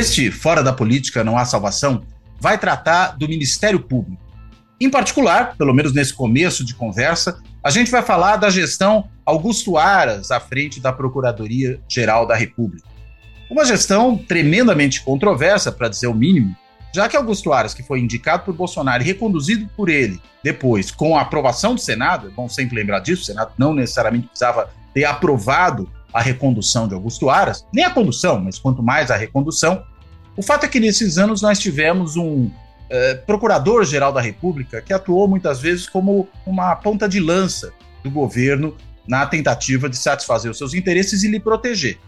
Este Fora da Política Não Há Salvação vai tratar do Ministério Público. Em particular, pelo menos nesse começo de conversa, a gente vai falar da gestão Augusto Aras à frente da Procuradoria-Geral da República. Uma gestão tremendamente controversa, para dizer o mínimo, já que Augusto Aras, que foi indicado por Bolsonaro e reconduzido por ele depois com a aprovação do Senado, é bom sempre lembrar disso, o Senado não necessariamente precisava ter aprovado a recondução de Augusto Aras, nem a condução, mas quanto mais a recondução. O fato é que nesses anos nós tivemos um eh, procurador-geral da República que atuou muitas vezes como uma ponta de lança do governo na tentativa de satisfazer os seus interesses e lhe proteger.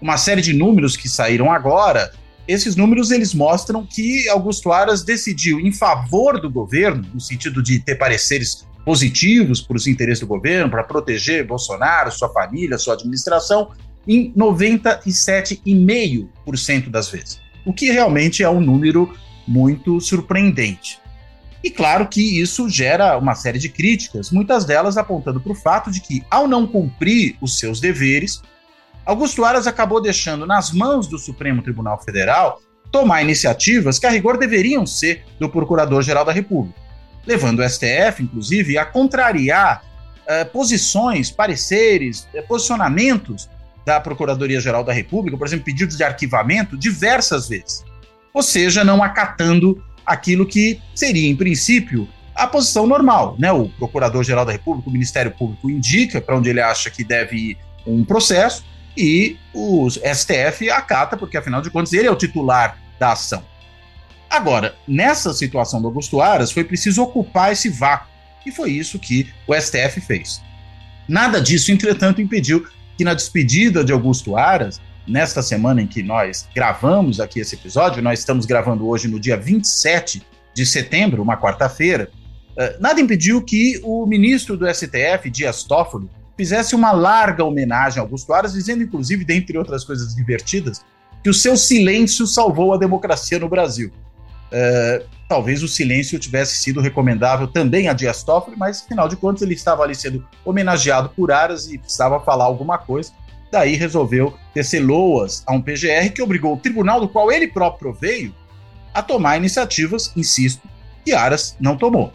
Uma série de números que saíram agora, esses números eles mostram que Augusto Aras decidiu em favor do governo, no sentido de ter pareceres positivos para os interesses do governo, para proteger Bolsonaro, sua família, sua administração, em 97,5% das vezes. O que realmente é um número muito surpreendente. E claro que isso gera uma série de críticas, muitas delas apontando para o fato de que, ao não cumprir os seus deveres, Augusto Aras acabou deixando nas mãos do Supremo Tribunal Federal tomar iniciativas que, a rigor, deveriam ser do Procurador-Geral da República levando o STF, inclusive, a contrariar uh, posições, pareceres, uh, posicionamentos da Procuradoria-Geral da República, por exemplo, pedidos de arquivamento diversas vezes. Ou seja, não acatando aquilo que seria, em princípio, a posição normal. Né? O Procurador-Geral da República, o Ministério Público indica para onde ele acha que deve ir um processo e o STF acata, porque afinal de contas ele é o titular da ação. Agora, nessa situação do Augusto Aras, foi preciso ocupar esse vácuo. E foi isso que o STF fez. Nada disso, entretanto, impediu que na despedida de Augusto Aras, nesta semana em que nós gravamos aqui esse episódio, nós estamos gravando hoje no dia 27 de setembro, uma quarta-feira, eh, nada impediu que o ministro do STF, Dias Toffoli, fizesse uma larga homenagem a Augusto Aras, dizendo, inclusive, dentre outras coisas divertidas, que o seu silêncio salvou a democracia no Brasil. É, talvez o silêncio tivesse sido recomendável também a Dias Toffoli, mas afinal de contas ele estava ali sendo homenageado por Aras e precisava falar alguma coisa. Daí resolveu tecer loas a um PGR que obrigou o tribunal do qual ele próprio veio a tomar iniciativas, insisto, que Aras não tomou.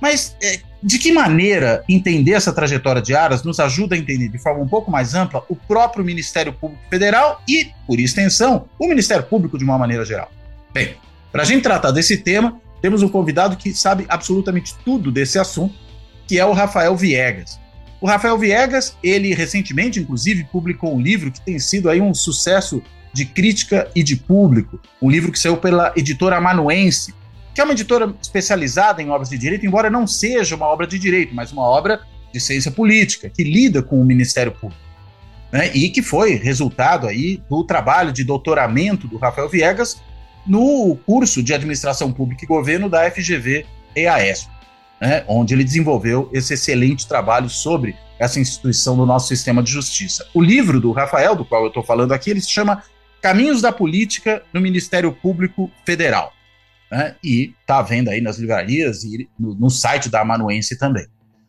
Mas é, de que maneira entender essa trajetória de Aras nos ajuda a entender de forma um pouco mais ampla o próprio Ministério Público Federal e, por extensão, o Ministério Público de uma maneira geral? Bem, para a gente tratar desse tema, temos um convidado que sabe absolutamente tudo desse assunto, que é o Rafael Viegas. O Rafael Viegas, ele recentemente, inclusive, publicou um livro que tem sido aí um sucesso de crítica e de público, um livro que saiu pela editora Amanuense, que é uma editora especializada em obras de direito, embora não seja uma obra de direito, mas uma obra de ciência política, que lida com o Ministério Público. Né, e que foi resultado aí do trabalho de doutoramento do Rafael Viegas no curso de Administração Pública e Governo da FGV EAS, né, onde ele desenvolveu esse excelente trabalho sobre essa instituição do nosso sistema de justiça. O livro do Rafael, do qual eu estou falando aqui, ele se chama Caminhos da Política no Ministério Público Federal. Né, e está à venda aí nas livrarias e no, no, site da Amanuense também.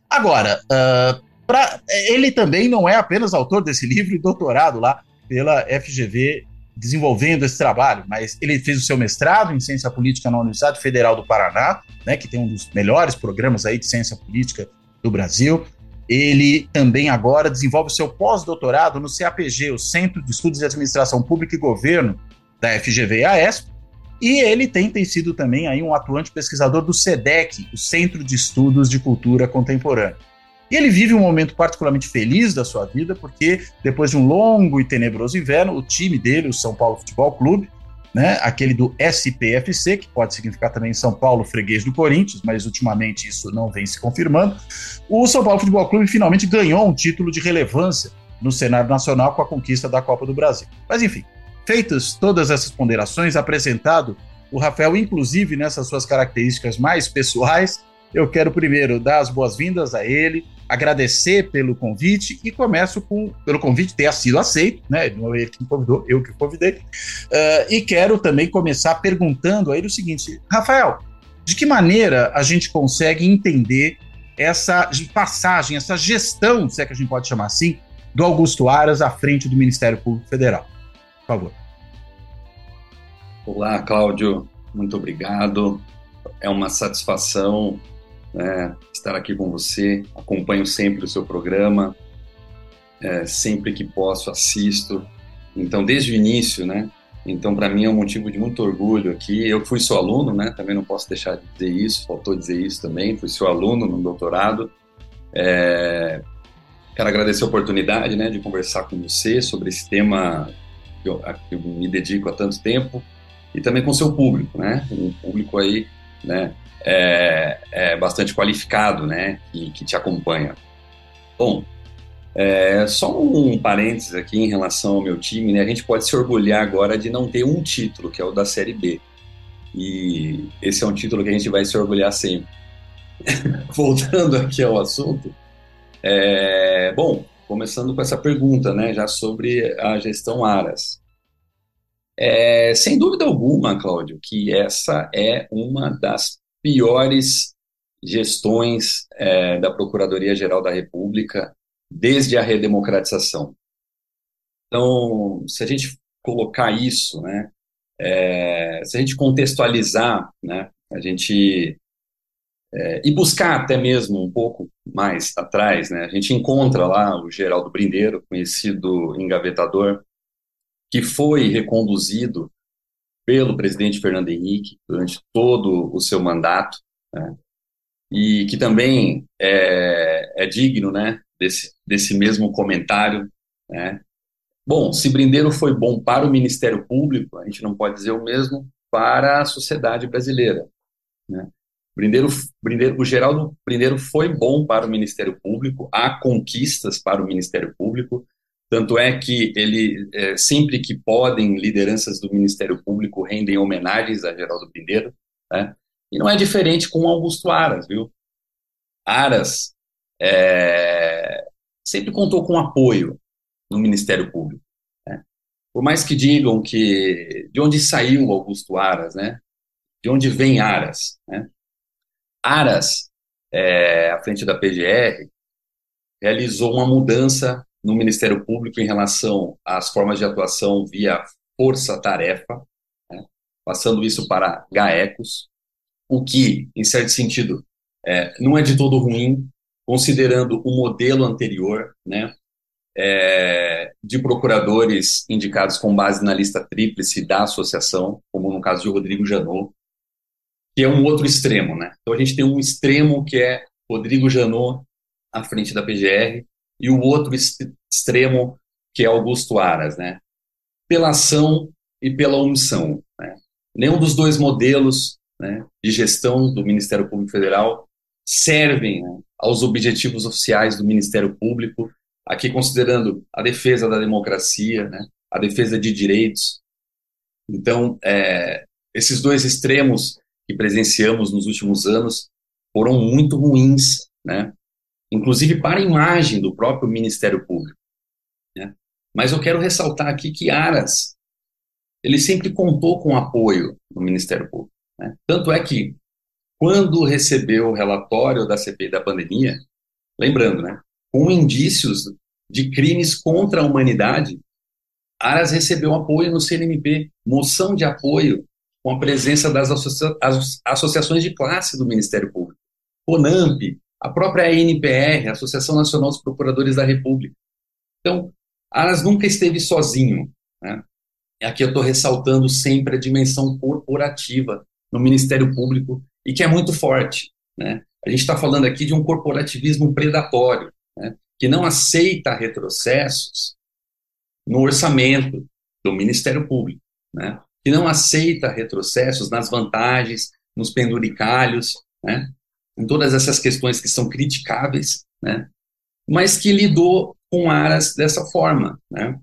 Agora, uh, pra, ele também não é apenas autor desse livro e doutorado lá pela FGV desenvolvendo esse trabalho, mas ele fez o seu mestrado em ciência política na Universidade Federal do Paraná, né, que tem um dos melhores programas aí de ciência política do Brasil. Ele também agora desenvolve o seu pós-doutorado no CAPG, o Centro de Estudos de Administração Pública e Governo da FGV-AESP, e ele tem, tem sido também aí um atuante pesquisador do SEDEC, o Centro de Estudos de Cultura Contemporânea. E ele vive um momento particularmente feliz da sua vida, porque depois de um longo e tenebroso inverno, o time dele, o São Paulo Futebol Clube, né, aquele do SPFC, que pode significar também São Paulo freguês do Corinthians, mas ultimamente isso não vem se confirmando, o São Paulo Futebol Clube finalmente ganhou um título de relevância no cenário nacional com a conquista da Copa do Brasil. Mas enfim, feitas todas essas ponderações, apresentado o Rafael, inclusive nessas suas características mais pessoais. Eu quero primeiro dar as boas-vindas a ele, agradecer pelo convite e começo com pelo convite ter sido aceito, né? Não é ele que me convidou, eu que convidei. Uh, e quero também começar perguntando a ele o seguinte: Rafael, de que maneira a gente consegue entender essa passagem, essa gestão, se é que a gente pode chamar assim, do Augusto Aras à frente do Ministério Público Federal? Por favor. Olá, Cláudio. Muito obrigado. É uma satisfação né, estar aqui com você. Acompanho sempre o seu programa. É, sempre que posso, assisto. Então, desde o início, né? Então, para mim é um motivo de muito orgulho aqui. Eu fui seu aluno, né? Também não posso deixar de dizer isso. Faltou dizer isso também. Fui seu aluno no doutorado. É, quero agradecer a oportunidade, né, de conversar com você sobre esse tema que eu, que eu me dedico há tanto tempo e também com seu público, né? Um público aí, né? É, é bastante qualificado, né? Que, que te acompanha. Bom, é, só um parênteses aqui em relação ao meu time, né? A gente pode se orgulhar agora de não ter um título, que é o da Série B. E esse é um título que a gente vai se orgulhar sempre. Voltando aqui ao assunto, é, bom, começando com essa pergunta, né? Já sobre a gestão Aras. É, sem dúvida alguma, Cláudio, que essa é uma das piores gestões é, da Procuradoria-Geral da República desde a redemocratização. Então, se a gente colocar isso, né, é, se a gente contextualizar, né, a gente é, e buscar até mesmo um pouco mais atrás, né, a gente encontra lá o Geraldo Brindeiro, conhecido engavetador, que foi reconduzido pelo presidente Fernando Henrique durante todo o seu mandato, né, e que também é, é digno, né, desse, desse mesmo comentário, né? Bom, se Brindeiro foi bom para o Ministério Público, a gente não pode dizer o mesmo para a sociedade brasileira, né? Brindeiro, Brindeiro, o Geraldo Brindeiro foi bom para o Ministério Público, há conquistas para o Ministério Público, tanto é que ele, é, sempre que podem, lideranças do Ministério Público rendem homenagens a Geraldo Brindeiro, né? E não é diferente com Augusto Aras, viu? Aras é, sempre contou com apoio no Ministério Público. Né? Por mais que digam que de onde saiu Augusto Aras, né? De onde vem Aras? Né? Aras, é, à frente da PGR, realizou uma mudança no Ministério Público em relação às formas de atuação via força-tarefa, né? passando isso para GAECOS, o que, em certo sentido, é, não é de todo ruim, considerando o modelo anterior, né, é, de procuradores indicados com base na lista tríplice da associação, como no caso de Rodrigo Janot, que é um outro extremo, né? Então a gente tem um extremo que é Rodrigo Janot à frente da PGR e o outro extremo que é Augusto Aras, né? Pela ação e pela omissão, né? Nenhum dos dois modelos né, de gestão do Ministério Público Federal servem né, aos objetivos oficiais do Ministério Público, aqui considerando a defesa da democracia, né, a defesa de direitos. Então, é, esses dois extremos que presenciamos nos últimos anos foram muito ruins, né, inclusive para a imagem do próprio Ministério Público. Né. Mas eu quero ressaltar aqui que Aras ele sempre contou com apoio do Ministério Público. Né? Tanto é que quando recebeu o relatório da CPI da pandemia, lembrando, né, com indícios de crimes contra a humanidade, Aras recebeu apoio no CNMP, moção de apoio com a presença das associa associações de classe do Ministério Público, CONAMP, a própria ANPR, Associação Nacional dos Procuradores da República. Então, Aras nunca esteve sozinho. Né? Aqui eu estou ressaltando sempre a dimensão corporativa no Ministério Público e que é muito forte. Né? A gente está falando aqui de um corporativismo predatório, né? que não aceita retrocessos no orçamento do Ministério Público, né? que não aceita retrocessos nas vantagens, nos penduricalhos, né? Em todas essas questões que são criticáveis, né? mas que lidou com áreas dessa forma, né?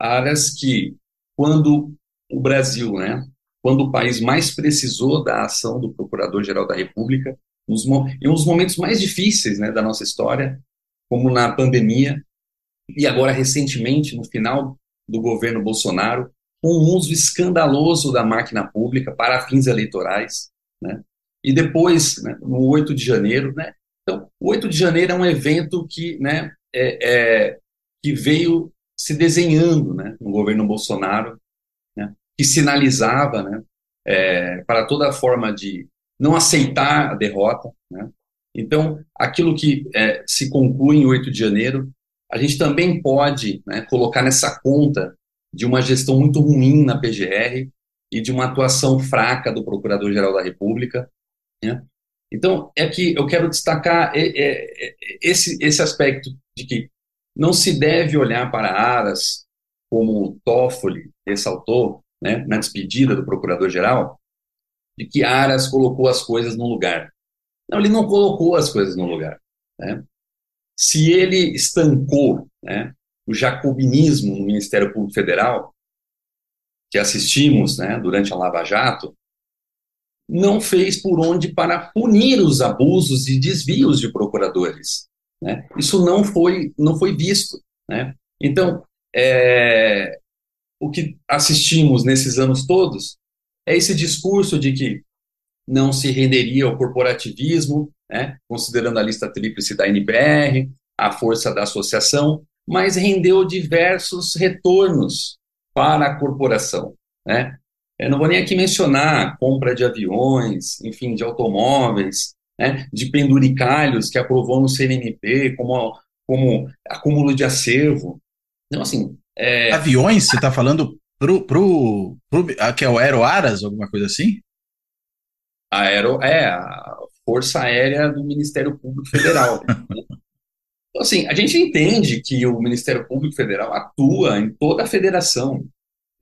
áreas que, quando o Brasil né, quando o país mais precisou da ação do Procurador-Geral da República, nos, em uns momentos mais difíceis né, da nossa história, como na pandemia, e agora recentemente, no final do governo Bolsonaro, com um uso escandaloso da máquina pública para fins eleitorais, né? E depois, né, no 8 de janeiro, né? Então, o 8 de janeiro é um evento que, né, é, é, que veio se desenhando, né, no governo Bolsonaro, né, que sinalizava, né, é, para toda forma de não aceitar a derrota, né. Então, aquilo que é, se conclui em 8 de janeiro, a gente também pode né, colocar nessa conta de uma gestão muito ruim na PGR e de uma atuação fraca do Procurador-Geral da República. Né? Então, é que eu quero destacar esse, esse aspecto de que não se deve olhar para Aras, como o Toffoli ressaltou né, na despedida do Procurador-Geral, de que Aras colocou as coisas no lugar. Não, ele não colocou as coisas no lugar. Né? Se ele estancou né, o jacobinismo no Ministério Público Federal, que assistimos né, durante a Lava Jato, não fez por onde para punir os abusos e desvios de procuradores. Né? Isso não foi, não foi visto. Né? Então, é, o que assistimos nesses anos todos é esse discurso de que não se renderia ao corporativismo, né, considerando a lista tríplice da NPR, a força da associação, mas rendeu diversos retornos para a corporação. Né? Eu não vou nem aqui mencionar compra de aviões, enfim, de automóveis, né, de penduricalhos que aprovou no CNMP como, como acúmulo de acervo. Então, assim... É... Aviões, você está falando pro, pro, pro, ah, que é o Aeroaras, alguma coisa assim? Aero, é, a Força Aérea do Ministério Público Federal. né? Então, assim, a gente entende que o Ministério Público Federal atua em toda a federação,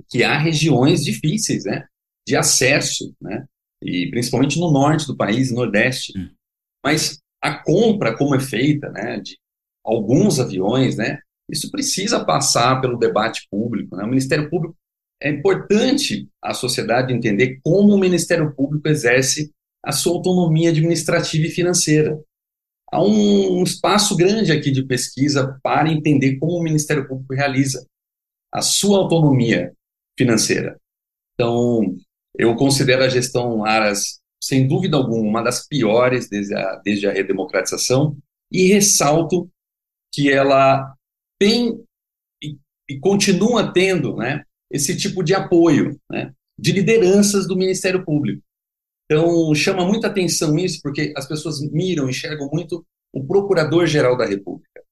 que há regiões difíceis, né, de acesso, né, e principalmente no norte do país, nordeste. Hum. Mas a compra, como é feita, né, de alguns aviões, né, isso precisa passar pelo debate público. Né? O Ministério Público é importante a sociedade entender como o Ministério Público exerce a sua autonomia administrativa e financeira há um espaço grande aqui de pesquisa para entender como o Ministério Público realiza a sua autonomia financeira. Então, eu considero a gestão Aras, sem dúvida alguma, uma das piores desde a, desde a redemocratização e ressalto que ela tem e, e continua tendo né, esse tipo de apoio né, de lideranças do Ministério Público. Então, chama muita atenção isso, porque as pessoas miram, enxergam muito o Procurador-Geral da República,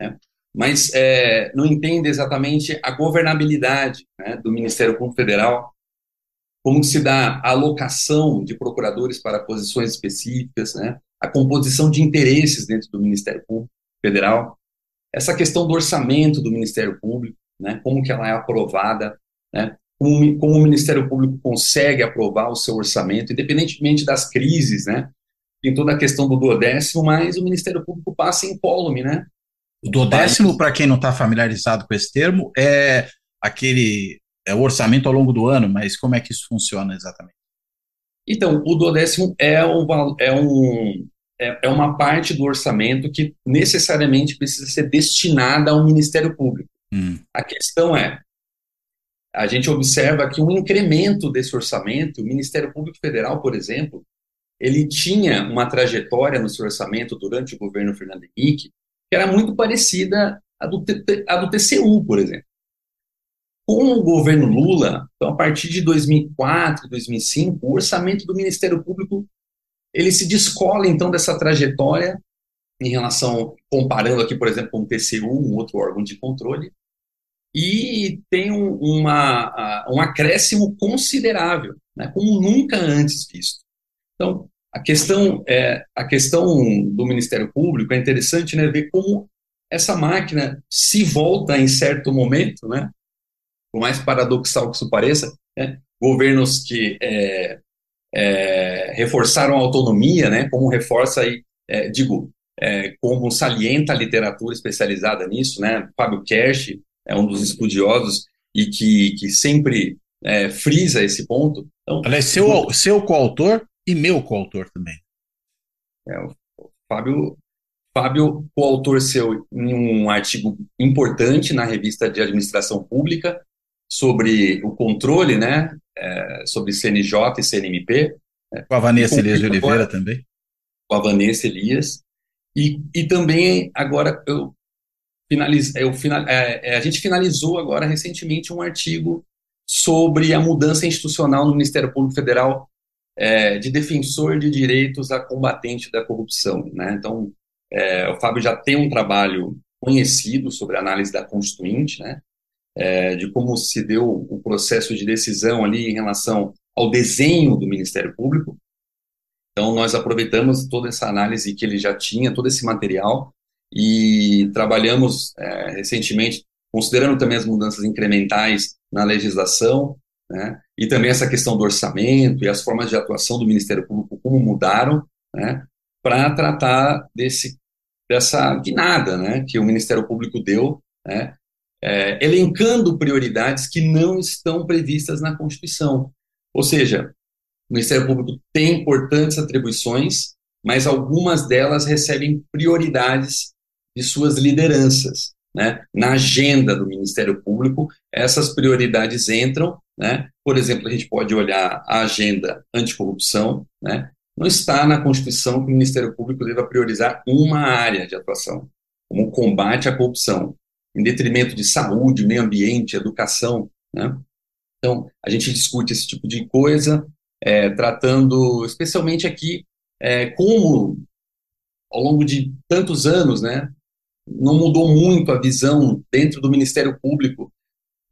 né? Mas é, não entende exatamente a governabilidade né, do Ministério Público Federal, como se dá a alocação de procuradores para posições específicas, né, a composição de interesses dentro do Ministério Público Federal, essa questão do orçamento do Ministério Público, né, como que ela é aprovada, né, como, como o Ministério Público consegue aprovar o seu orçamento, independentemente das crises, né? Toda a questão do duodécimo, mas o Ministério Público passa incólume, né? O duodécimo, para quem não está familiarizado com esse termo, é aquele é o orçamento ao longo do ano, mas como é que isso funciona exatamente? Então, o duodécimo é, um, é, um, é, é uma parte do orçamento que necessariamente precisa ser destinada ao Ministério Público. Hum. A questão é, a gente observa que um incremento desse orçamento, o Ministério Público Federal, por exemplo, ele tinha uma trajetória no seu orçamento durante o governo Fernando Henrique que era muito parecida à do, à do TCU, por exemplo. Com o governo Lula, então a partir de 2004, 2005, o orçamento do Ministério Público ele se descola então dessa trajetória em relação, comparando aqui, por exemplo, com o TCU, um outro órgão de controle, e tem um, uma, um acréscimo considerável, né, como nunca antes visto. Então, a questão, é, a questão do Ministério Público é interessante né, ver como essa máquina se volta em certo momento, né, por mais paradoxal que isso pareça, né, governos que é, é, reforçaram a autonomia, né, como reforça aí, é, digo, é, como salienta a literatura especializada nisso, né, Fábio Kersh, é um dos estudiosos e que, que sempre é, frisa esse ponto. Então, Aliás, seu, seu coautor e meu coautor também. É, o Fábio, Fábio, coautor seu em um artigo importante na revista de administração pública sobre o controle, né, é, sobre CNJ e CNMP. Né, com a Vanessa Elias de Oliveira agora, também. Com a Vanessa Elias. E, e também agora eu finaliz, eu final, é, é, a gente finalizou agora recentemente um artigo sobre a mudança institucional no Ministério Público Federal é, de defensor de direitos a combatente da corrupção. Né? Então, é, o Fábio já tem um trabalho conhecido sobre a análise da Constituinte, né? É, de como se deu o processo de decisão ali em relação ao desenho do Ministério Público. Então, nós aproveitamos toda essa análise que ele já tinha, todo esse material, e trabalhamos é, recentemente, considerando também as mudanças incrementais na legislação, né, e também essa questão do orçamento e as formas de atuação do Ministério Público, como mudaram, né, para tratar desse, dessa guinada né, que o Ministério Público deu, né, é, elencando prioridades que não estão previstas na Constituição. Ou seja, o Ministério Público tem importantes atribuições, mas algumas delas recebem prioridades de suas lideranças. Né? Na agenda do Ministério Público, essas prioridades entram. Né? Por exemplo, a gente pode olhar a agenda anticorrupção. Né? Não está na Constituição que o Ministério Público deva priorizar uma área de atuação, como o combate à corrupção, em detrimento de saúde, meio ambiente, educação. Né? Então, a gente discute esse tipo de coisa, é, tratando especialmente aqui é, como, ao longo de tantos anos, né, não mudou muito a visão dentro do Ministério Público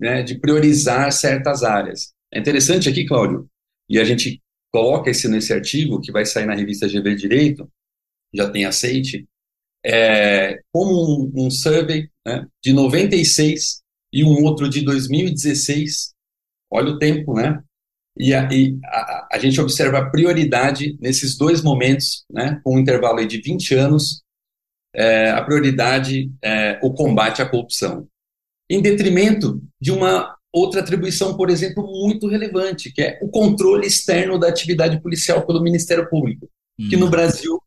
né, de priorizar certas áreas. É interessante aqui, Cláudio, e a gente coloca isso nesse artigo que vai sair na revista GV Direito, já tem aceite, é, como um, um survey né, de 96 e um outro de 2016, olha o tempo, né? E a, e a, a gente observa a prioridade nesses dois momentos, né, com um intervalo de 20 anos, é, a prioridade é o combate à corrupção, em detrimento de uma outra atribuição, por exemplo, muito relevante, que é o controle externo da atividade policial pelo Ministério Público, hum. que no Brasil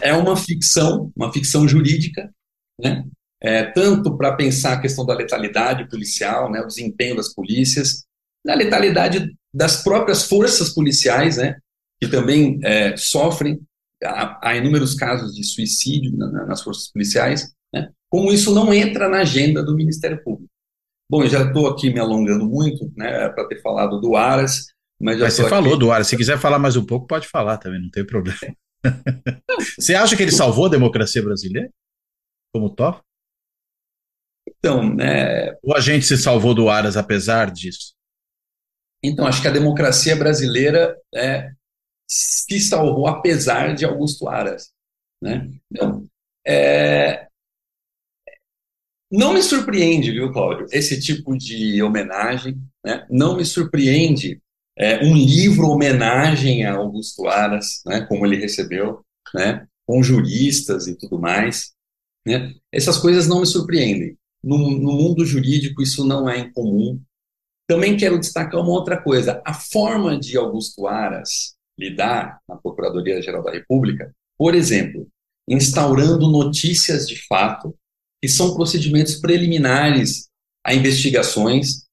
é uma ficção, uma ficção jurídica, né? É, tanto para pensar a questão da letalidade policial, né, o desempenho das polícias, da letalidade das próprias forças policiais, né, que também é, sofrem há, há inúmeros casos de suicídio na, na, nas forças policiais, né? Como isso não entra na agenda do Ministério Público. Bom, já estou aqui me alongando muito, né, para ter falado do Aras, mas já Mas você aqui... falou do Aras, se quiser falar mais um pouco, pode falar também, não tem problema. você acha que ele salvou a democracia brasileira? Como top? Então, né... Ou a gente se salvou do Aras apesar disso? Então, acho que a democracia brasileira é, se salvou apesar de Augusto Aras. Né? Então, é, não me surpreende, viu, Cláudio, esse tipo de homenagem. Né? Não me surpreende é, um livro homenagem a Augusto Aras, né, como ele recebeu, né, com juristas e tudo mais. Né? Essas coisas não me surpreendem. No, no mundo jurídico, isso não é incomum. Também quero destacar uma outra coisa. A forma de Augusto Aras lidar na Procuradoria-Geral da República, por exemplo, instaurando notícias de fato, que são procedimentos preliminares a investigações,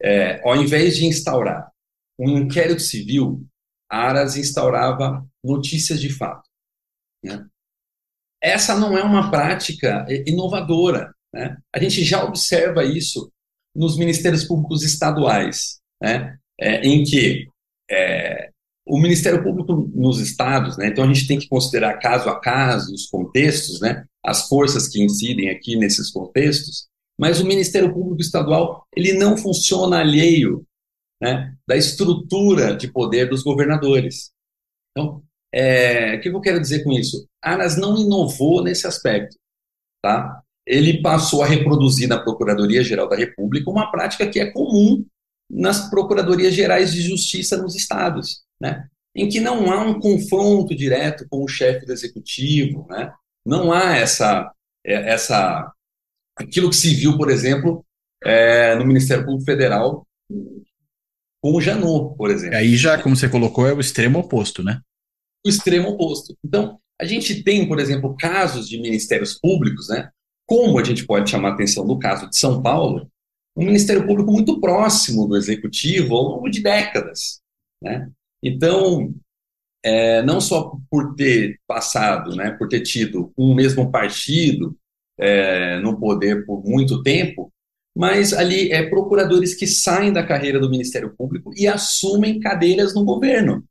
é, ao invés de instaurar um inquérito civil, a Aras instaurava notícias de fato. Né? Essa não é uma prática inovadora. Né? A gente já observa isso nos ministérios públicos estaduais, né? É, em que é, o Ministério Público nos estados, né, então a gente tem que considerar caso a caso os contextos, né, as forças que incidem aqui nesses contextos, mas o Ministério Público Estadual ele não funciona alheio né, da estrutura de poder dos governadores. Então, é, o que eu quero dizer com isso? Aras não inovou nesse aspecto, tá? Ele passou a reproduzir na Procuradoria-Geral da República uma prática que é comum nas Procuradorias Gerais de Justiça nos estados né? em que não há um confronto direto com o chefe do executivo, né? Não há essa, é, essa aquilo que se viu, por exemplo, é, no Ministério Público Federal com o Janot, por exemplo. Aí já, como você colocou, é o extremo oposto, né? O extremo oposto. Então, a gente tem, por exemplo, casos de ministérios públicos, né? Como a gente pode chamar a atenção no caso de São Paulo, um ministério público muito próximo do executivo ao longo de décadas, né? Então, é, não só por ter passado, né, por ter tido um mesmo partido é, no poder por muito tempo, mas ali é procuradores que saem da carreira do Ministério Público e assumem cadeiras no governo.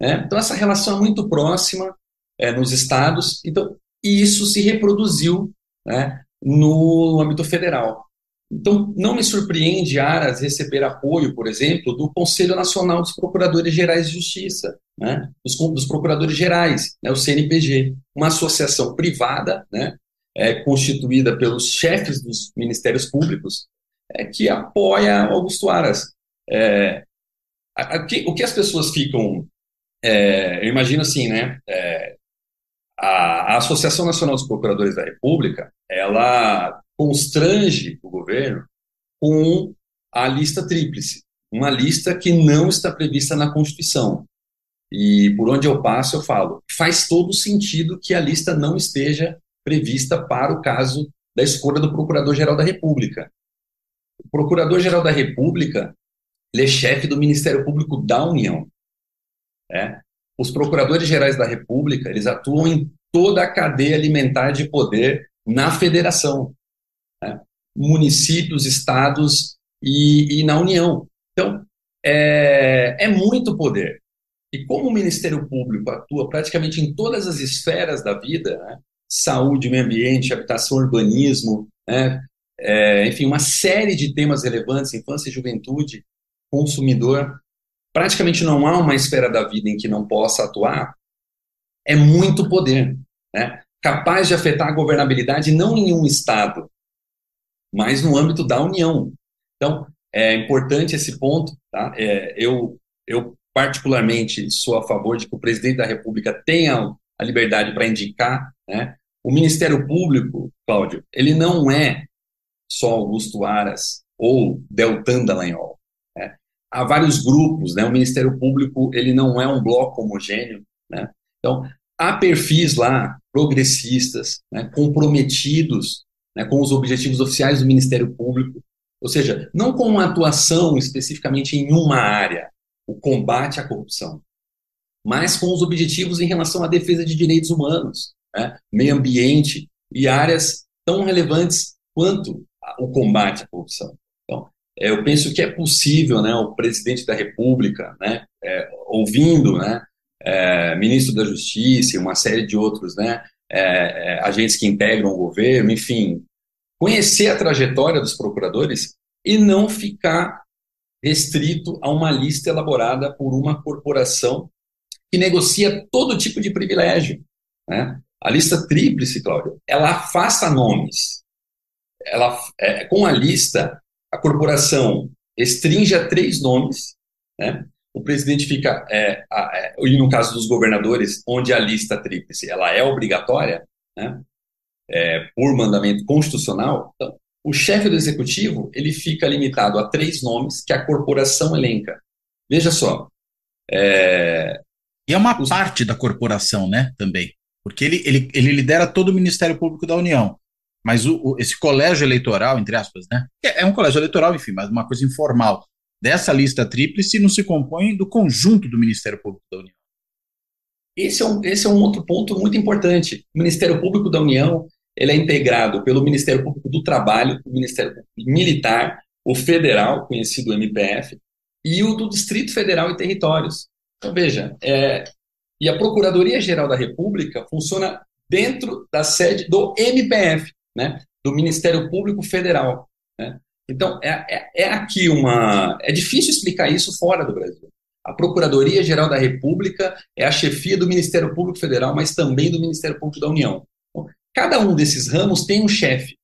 Né? Então essa relação é muito próxima é, nos estados, então e isso se reproduziu né, no âmbito federal. Então, não me surpreende Aras receber apoio, por exemplo, do Conselho Nacional dos Procuradores Gerais de Justiça, né, dos, dos Procuradores Gerais, né, o CNPG, uma associação privada, né, é, constituída pelos chefes dos ministérios públicos, é, que apoia Augusto Aras. É, a, a, que, o que as pessoas ficam, é, eu imagino assim, né, é, a, a Associação Nacional dos Procuradores da República, ela constrange o governo com a lista tríplice, uma lista que não está prevista na Constituição. E por onde eu passo, eu falo, faz todo sentido que a lista não esteja prevista para o caso da escolha do Procurador-Geral da República. O Procurador-Geral da República ele é chefe do Ministério Público da União. É? Os Procuradores Gerais da República eles atuam em toda a cadeia alimentar de poder na Federação? Municípios, estados e, e, na União. Então é, é muito poder. E como o Ministério Público atua praticamente em todas as esferas da vida, né? saúde, meio ambiente, habitação, urbanismo, né? É, enfim, uma série de temas relevantes, infância e juventude, consumidor. Praticamente não há uma esfera da vida em que não possa atuar. É muito poder, né? capaz de afetar a governabilidade não em um Estado, mas no âmbito da União. Então, é importante esse ponto. Tá? É, eu, eu, particularmente, sou a favor de que o presidente da República tenha a liberdade para indicar né, o Ministério Público, Cláudio, ele não é só Augusto Aras ou Deltan Dallagnol. Né? Há vários grupos, né? o Ministério Público ele não é um bloco homogêneo. Né? Então, há perfis lá progressistas, né? comprometidos né? com os objetivos oficiais do Ministério Público, ou seja, não com uma atuação especificamente em uma área, o combate à corrupção, mas com os objetivos em relação à defesa de direitos humanos, né, meio ambiente e áreas tão relevantes quanto o combate à corrupção. Então, é, eu penso que é possível, né, o presidente da República, né, é, ouvindo, né, é, ministro da Justiça e uma série de outros, né, é, é, agentes que integram o governo, enfim, conhecer a trajetória dos procuradores e não ficar restrito a uma lista elaborada por uma corporação que negocia todo tipo de privilégio. Né? A lista tríplice, Cláudio, ela afasta nomes. Ela, é, com a lista, a corporação restringe a três nomes, né? O presidente fica, é, é, e no caso dos governadores, onde a lista tríplice ela é obrigatória, né? É, por mandamento constitucional, então, o chefe do executivo ele fica limitado a três nomes que a corporação elenca. Veja só. É, e é uma os... parte da corporação, né, também. Porque ele, ele, ele lidera todo o Ministério Público da União. Mas o, o, esse colégio eleitoral, entre aspas, né? É um colégio eleitoral, enfim, mas uma coisa informal. Dessa lista tríplice não se compõe do conjunto do Ministério Público da União. Esse é um, esse é um outro ponto muito importante. O Ministério Público da União ele é integrado pelo Ministério Público do Trabalho, o Ministério Público Militar, o Federal, conhecido MPF, e o do Distrito Federal e Territórios. Então, veja, é, e a Procuradoria-Geral da República funciona dentro da sede do MPF, né, do Ministério Público Federal. Né? Então, é, é, é, aqui uma. É difícil explicar isso fora do Brasil. A Procuradoria-Geral da República é a chefia do Ministério Público Federal, mas também do Ministério Público da União. Cada um desses ramos tem um chefe.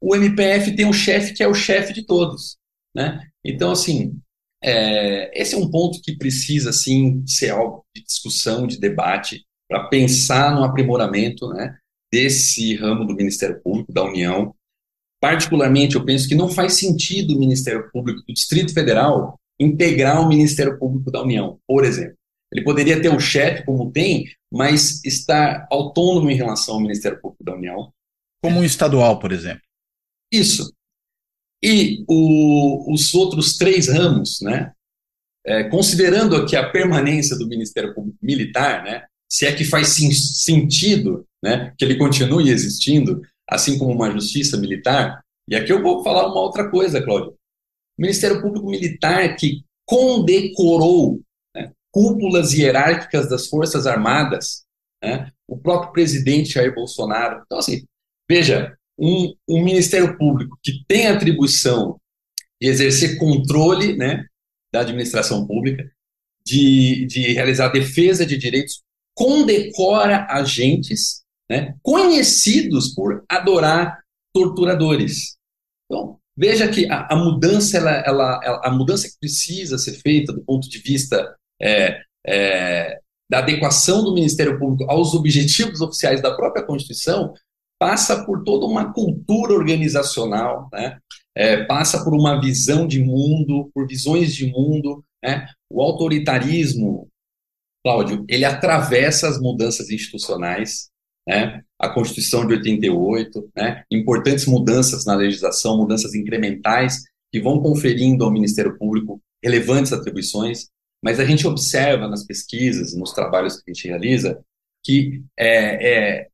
O MPF tem um chefe que é o chefe de todos. Né? Então, assim, é, esse é um ponto que precisa, sim, ser algo de discussão, de debate, para pensar no aprimoramento né, desse ramo do Ministério Público, da União. Particularmente, eu penso que não faz sentido o Ministério Público do Distrito Federal integrar o Ministério Público da União, por exemplo. Ele poderia ter um chefe, como tem, mas estar autônomo em relação ao Ministério Público da União. Como um estadual, por exemplo. Isso. E o, os outros três ramos, né? É, considerando aqui a permanência do Ministério Público Militar, né? Se é que faz sim, sentido, né? Que ele continue existindo, assim como uma justiça militar. E aqui eu vou falar uma outra coisa, Cláudio. O Ministério Público Militar que condecorou né, cúpulas hierárquicas das Forças Armadas, né, o próprio presidente Jair Bolsonaro. Então, assim, veja, um, um Ministério Público que tem atribuição de exercer controle né, da administração pública, de, de realizar defesa de direitos, condecora agentes né, conhecidos por adorar torturadores. Então, veja que a, a mudança, ela, ela, a mudança que precisa ser feita do ponto de vista é, é, da adequação do Ministério Público aos objetivos oficiais da própria Constituição passa por toda uma cultura organizacional, né? É, passa por uma visão de mundo, por visões de mundo. Né? O autoritarismo, Cláudio, ele atravessa as mudanças institucionais, né? a Constituição de 88, né? importantes mudanças na legislação, mudanças incrementais que vão conferindo ao Ministério Público relevantes atribuições, mas a gente observa nas pesquisas, nos trabalhos que a gente realiza, que é, é,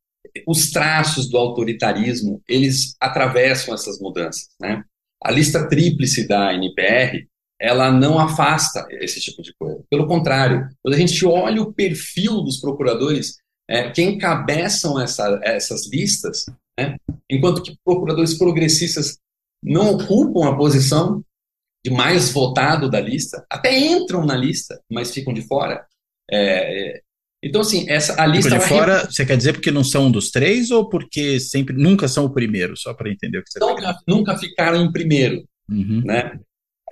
os traços do autoritarismo, eles atravessam essas mudanças, né? A lista tríplice da NPR, ela não afasta esse tipo de coisa. Pelo contrário, quando a gente olha o perfil dos procuradores é, que encabeçam essa, essas listas, né, enquanto que procuradores progressistas não ocupam a posição de mais votado da lista, até entram na lista, mas ficam de fora. É, é então, assim, essa, a lista. de fora, você quer dizer porque não são um dos três ou porque sempre nunca são o primeiro, só para entender o que você tá nunca, nunca ficaram em primeiro. Uhum. Né?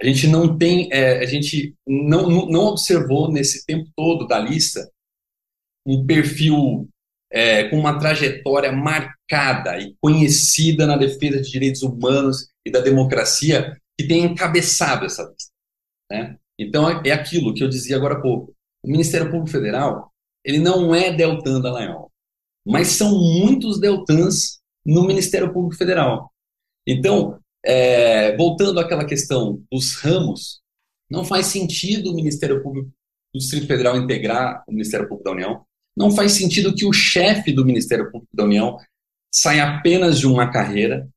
A gente não tem, é, a gente não, não observou nesse tempo todo da lista um perfil é, com uma trajetória marcada e conhecida na defesa de direitos humanos e da democracia que tenha encabeçado essa lista. Né? Então, é, é aquilo que eu dizia agora há pouco. O Ministério Público Federal ele não é Deltan Dallagnol, mas são muitos Deltans no Ministério Público Federal. Então, é, voltando àquela questão dos ramos, não faz sentido o Ministério Público do Distrito Federal integrar o Ministério Público da União, não faz sentido que o chefe do Ministério Público da União saia apenas de uma carreira.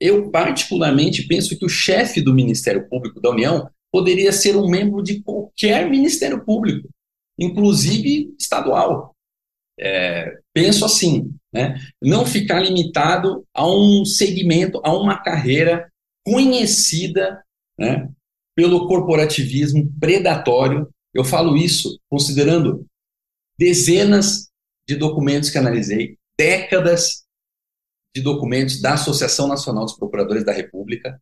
Eu, particularmente, penso que o chefe do Ministério Público da União poderia ser um membro de qualquer Ministério Público inclusive estadual. É, penso assim, né? não ficar limitado a um segmento, a uma carreira conhecida né, pelo corporativismo predatório. Eu falo isso considerando dezenas de documentos que analisei, décadas de documentos da Associação Nacional dos Procuradores da República,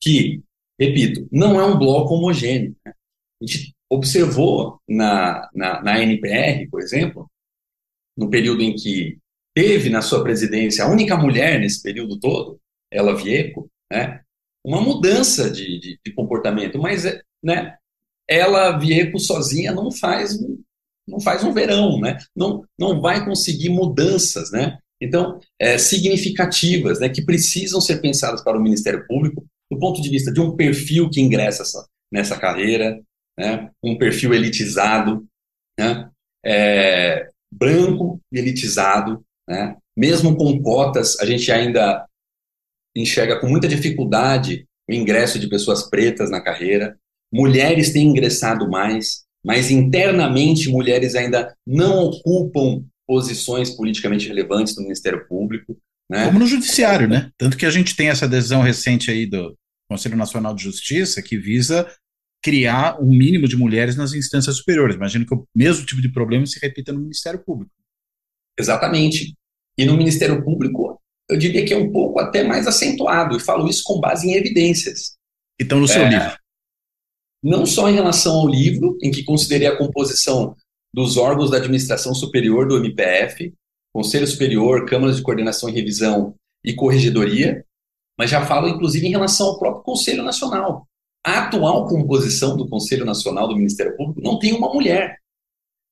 que, repito, não é um bloco homogêneo. Né? A gente observou na, na, na NPR, por exemplo, no período em que teve na sua presidência a única mulher nesse período todo, ela Vieco, né, uma mudança de, de, de, comportamento, mas né, ela Vieco sozinha não faz não faz um verão, né? Não não vai conseguir mudanças, né? Então, é, significativas, né, que precisam ser pensadas para o Ministério Público do ponto de vista de um perfil que ingressa essa, nessa carreira, né, um perfil elitizado, né, é, branco e elitizado, né, mesmo com cotas, a gente ainda enxerga com muita dificuldade o ingresso de pessoas pretas na carreira. Mulheres têm ingressado mais, mas internamente mulheres ainda não ocupam posições politicamente relevantes no Ministério Público. Né? Como no Judiciário, né? Tanto que a gente tem essa decisão recente aí do Conselho Nacional de Justiça que visa criar um mínimo de mulheres nas instâncias superiores. Imagino que o mesmo tipo de problema se repita no Ministério Público. Exatamente. E no Ministério Público, eu diria que é um pouco até mais acentuado, e falo isso com base em evidências. Então, no seu é, livro? Não só em relação ao livro, em que considerei a composição dos órgãos da administração superior do MPF, Conselho Superior, Câmaras de Coordenação e Revisão e Corregedoria, mas já falo inclusive em relação ao próprio Conselho Nacional, a atual composição do Conselho Nacional do Ministério Público não tem uma mulher.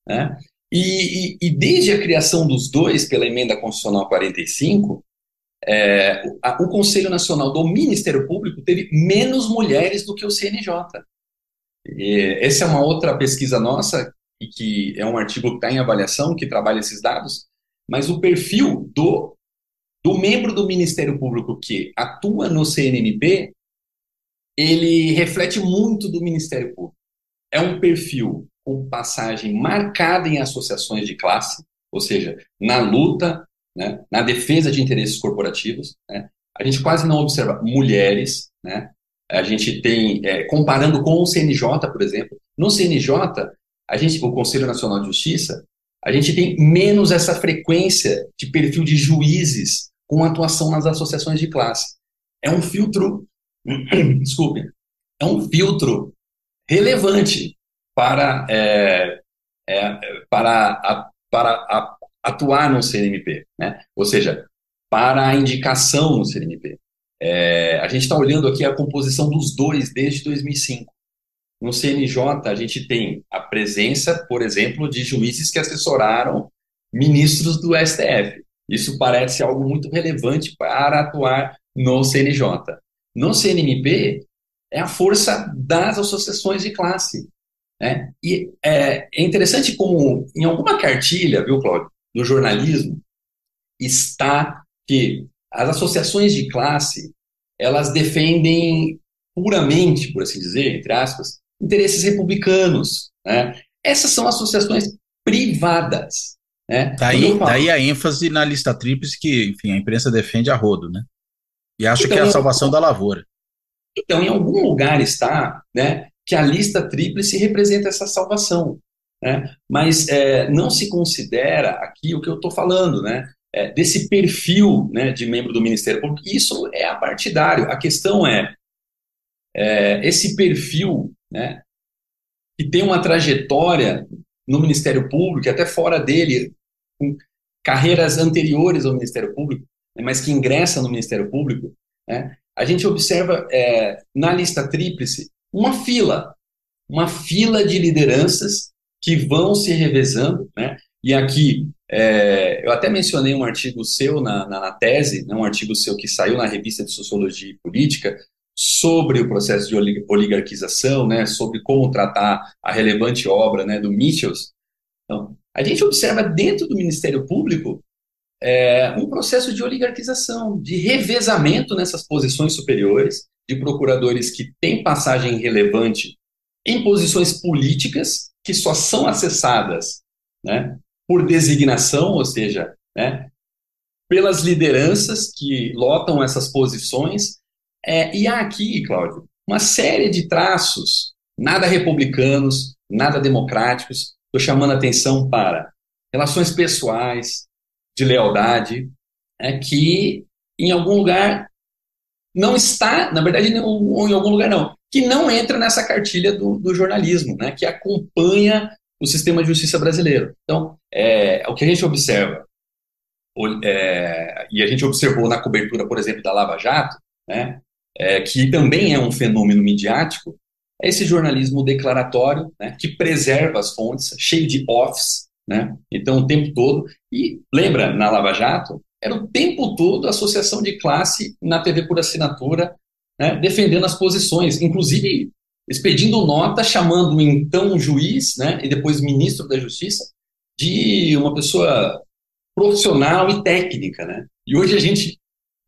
Né? E, e, e, desde a criação dos dois pela emenda constitucional 45, é, a, o Conselho Nacional do Ministério Público teve menos mulheres do que o CNJ. Essa é uma outra pesquisa nossa, e que é um artigo que está em avaliação, que trabalha esses dados, mas o perfil do, do membro do Ministério Público que atua no CNMP, ele reflete muito do Ministério Público. É um perfil com passagem marcada em associações de classe, ou seja, na luta né, na defesa de interesses corporativos. Né, a gente quase não observa mulheres, né, a gente tem, é, comparando com o CNJ, por exemplo, no CNJ, a gente, o Conselho Nacional de Justiça, a gente tem menos essa frequência de perfil de juízes com atuação nas associações de classe. É um filtro, desculpe, é um filtro relevante para, é, é, para, a, para a atuar no CNMP, né? ou seja, para a indicação no CNMP. É, a gente está olhando aqui a composição dos dois desde 2005. No CNJ, a gente tem a presença, por exemplo, de juízes que assessoraram ministros do STF. Isso parece algo muito relevante para atuar no CNJ. No CNMP, é a força das associações de classe. Né? E é, é interessante como, em alguma cartilha, viu, Cláudio, do jornalismo está que as associações de classe elas defendem puramente, por assim dizer, entre aspas, interesses republicanos. Né? Essas são associações privadas. Né? Daí, falo... daí a ênfase na lista tríplice que, enfim, a imprensa defende a rodo, né? E acha então, que é a salvação da lavoura. Então, em algum lugar está né, que a lista tríplice representa essa salvação. Né? Mas é, não se considera aqui o que eu estou falando, né? É, desse perfil né, de membro do Ministério Público. Isso é apartidário. A questão é, é esse perfil né, que tem uma trajetória no Ministério Público, até fora dele, com carreiras anteriores ao Ministério Público, né, mas que ingressa no Ministério Público, né, a gente observa é, na lista tríplice uma fila, uma fila de lideranças que vão se revezando, né? E aqui, é, eu até mencionei um artigo seu na, na, na, tese, né, um artigo seu que saiu na revista de Sociologia e Política, sobre o processo de oligarquização, né, sobre como tratar a relevante obra né, do Michels. Então, a gente observa dentro do Ministério Público é, um processo de oligarquização, de revezamento nessas posições superiores, de procuradores que têm passagem relevante em posições políticas que só são acessadas né, por designação, ou seja, né, pelas lideranças que lotam essas posições. É, e há aqui, Cláudio, uma série de traços, nada republicanos, nada democráticos. Estou chamando atenção para relações pessoais, de lealdade, é, que em algum lugar não está, na verdade, ou em algum lugar não, que não entra nessa cartilha do, do jornalismo, né, que acompanha o sistema de justiça brasileiro. Então, é, o que a gente observa, é, e a gente observou na cobertura, por exemplo, da Lava Jato, né, é, que também é um fenômeno midiático, é esse jornalismo declaratório, né, que preserva as fontes, cheio de offs, né, então o tempo todo. E lembra, na Lava Jato, era o tempo todo a associação de classe na TV por assinatura, né, defendendo as posições, inclusive expedindo nota chamando o então juiz, né, e depois ministro da Justiça, de uma pessoa profissional e técnica, né? E hoje a gente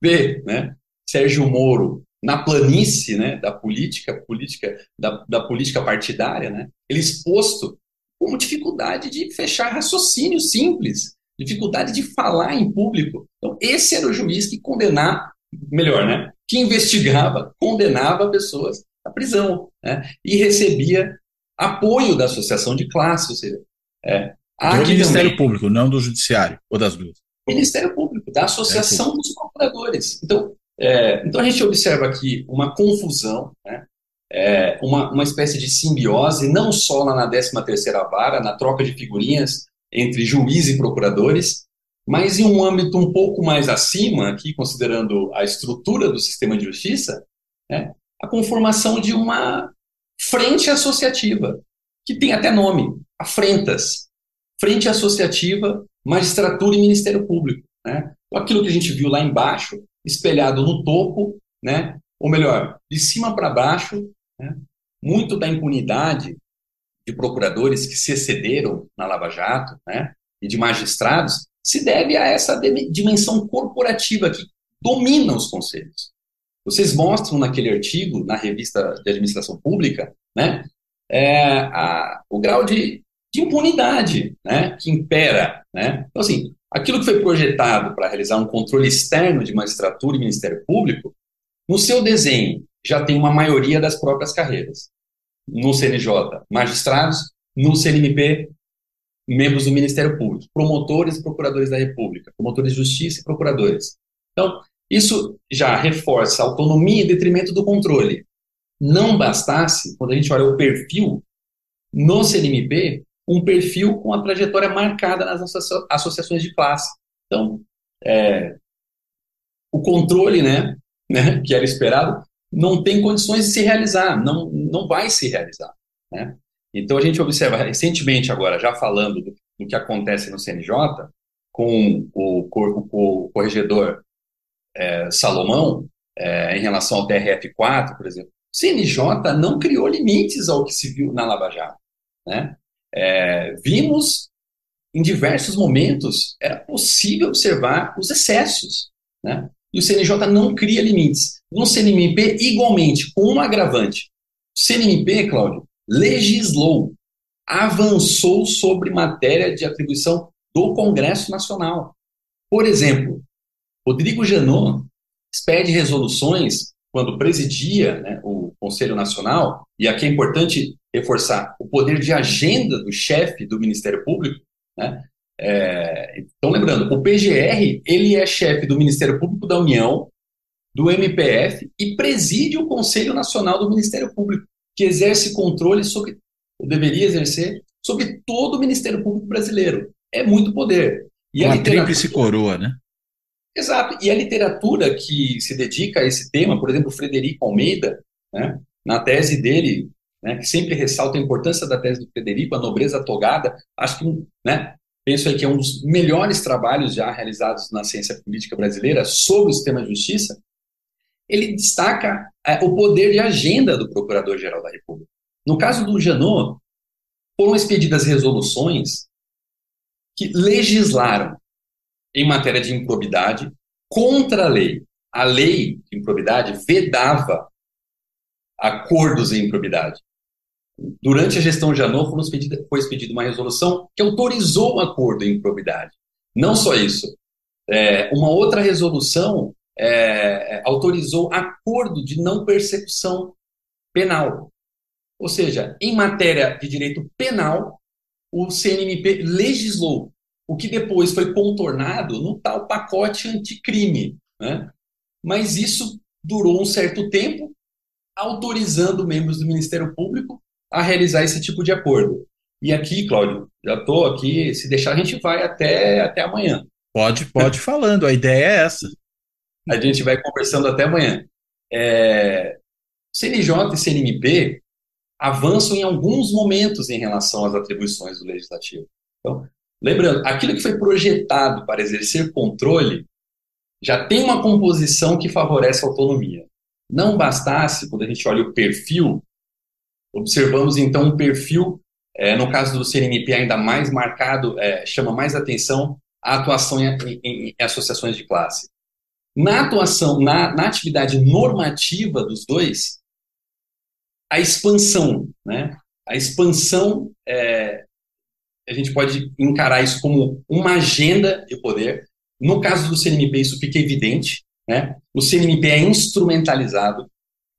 vê, né, Sérgio Moro na planície, né, da política, política da, da política partidária, né? Ele exposto como dificuldade de fechar raciocínio simples, dificuldade de falar em público. Então, esse era o juiz que condenar, melhor, né? Que investigava, condenava pessoas à prisão, né? E recebia apoio da associação de classe, ou seja, é, do Ministério também, Público, não do Judiciário, ou das duas. Ministério Público, da Associação dos Procuradores. Então, é, então a gente observa aqui uma confusão, né? É, uma, uma espécie de simbiose, não só lá na 13ª vara, na troca de figurinhas entre juiz e procuradores, mas em um âmbito um pouco mais acima, aqui considerando a estrutura do sistema de justiça, né, a conformação de uma frente associativa, que tem até nome, a Frentas, Frente Associativa, Magistratura e Ministério Público. Né? Aquilo que a gente viu lá embaixo, espelhado no topo, né? ou melhor, de cima para baixo, né? muito da impunidade de procuradores que se excederam na Lava Jato né? e de magistrados se deve a essa dimensão corporativa que domina os conselhos. Vocês mostram naquele artigo, na revista de administração pública, né, é, a, o grau de, de impunidade né, que impera. Né? Então, assim, aquilo que foi projetado para realizar um controle externo de magistratura e Ministério Público, no seu desenho já tem uma maioria das próprias carreiras. No CNJ, magistrados, no CNMP, membros do Ministério Público, promotores e procuradores da República, promotores de justiça e procuradores. Então, isso já reforça a autonomia em detrimento do controle. Não bastasse, quando a gente olha o perfil no CNMP, um perfil com a trajetória marcada nas associações de classe. Então, é, o controle, né, né, que era esperado, não tem condições de se realizar, não, não vai se realizar. Né? Então, a gente observa recentemente, agora, já falando do, do que acontece no CNJ, com o, o, o corregedor é, Salomão, é, em relação ao TRF4, por exemplo, o CNJ não criou limites ao que se viu na Lava Jato. Né? É, vimos em diversos momentos, era possível observar os excessos. Né? E o CNJ não cria limites. No CNMP, igualmente, com um agravante. O CNMP, Cláudio, legislou, avançou sobre matéria de atribuição do Congresso Nacional. Por exemplo, Rodrigo Janot expede resoluções quando presidia né, o Conselho Nacional, e aqui é importante reforçar o poder de agenda do chefe do Ministério Público. Né? É, então, lembrando, o PGR ele é chefe do Ministério Público da União, do MPF e preside o Conselho Nacional do Ministério Público, que exerce controle sobre, ou deveria exercer, sobre todo o Ministério Público brasileiro. É muito poder. E Uma literatura... tríplice coroa, né? Exato. E a literatura que se dedica a esse tema, por exemplo, Frederico Almeida, né, na tese dele, né, que sempre ressalta a importância da tese do Frederico, a nobreza togada, acho que, né, penso aí que é um dos melhores trabalhos já realizados na ciência política brasileira sobre o sistema de justiça, ele destaca é, o poder de agenda do Procurador-Geral da República. No caso do Janot, foram expedidas resoluções que legislaram em matéria de improbidade contra a lei. A lei de improbidade vedava acordos em improbidade. Durante a gestão Janot foi expedida uma resolução que autorizou o acordo em improbidade. Não só isso, é, uma outra resolução é, é autorizou acordo de não persecução penal. Ou seja, em matéria de direito penal, o CNMP legislou o que depois foi contornado no tal pacote anticrime. Né? Mas isso durou um certo tempo, autorizando membros do Ministério Público a realizar esse tipo de acordo. E aqui, Cláudio, já estou aqui, se deixar a gente vai até, até amanhã. Pode, pode falando, a ideia é essa. A gente vai conversando até amanhã. É, CNJ e CNMP avançam em alguns momentos em relação às atribuições do Legislativo. Então, Lembrando, aquilo que foi projetado para exercer controle já tem uma composição que favorece a autonomia. Não bastasse, quando a gente olha o perfil, observamos então um perfil, é, no caso do CNMP ainda mais marcado, é, chama mais atenção a atuação em, em, em, associações de classe. Na atuação, na, na atividade normativa dos dois, a expansão, né? A expansão é, a gente pode encarar isso como uma agenda de poder. No caso do CNMP, isso fica evidente. Né? O CNMP é instrumentalizado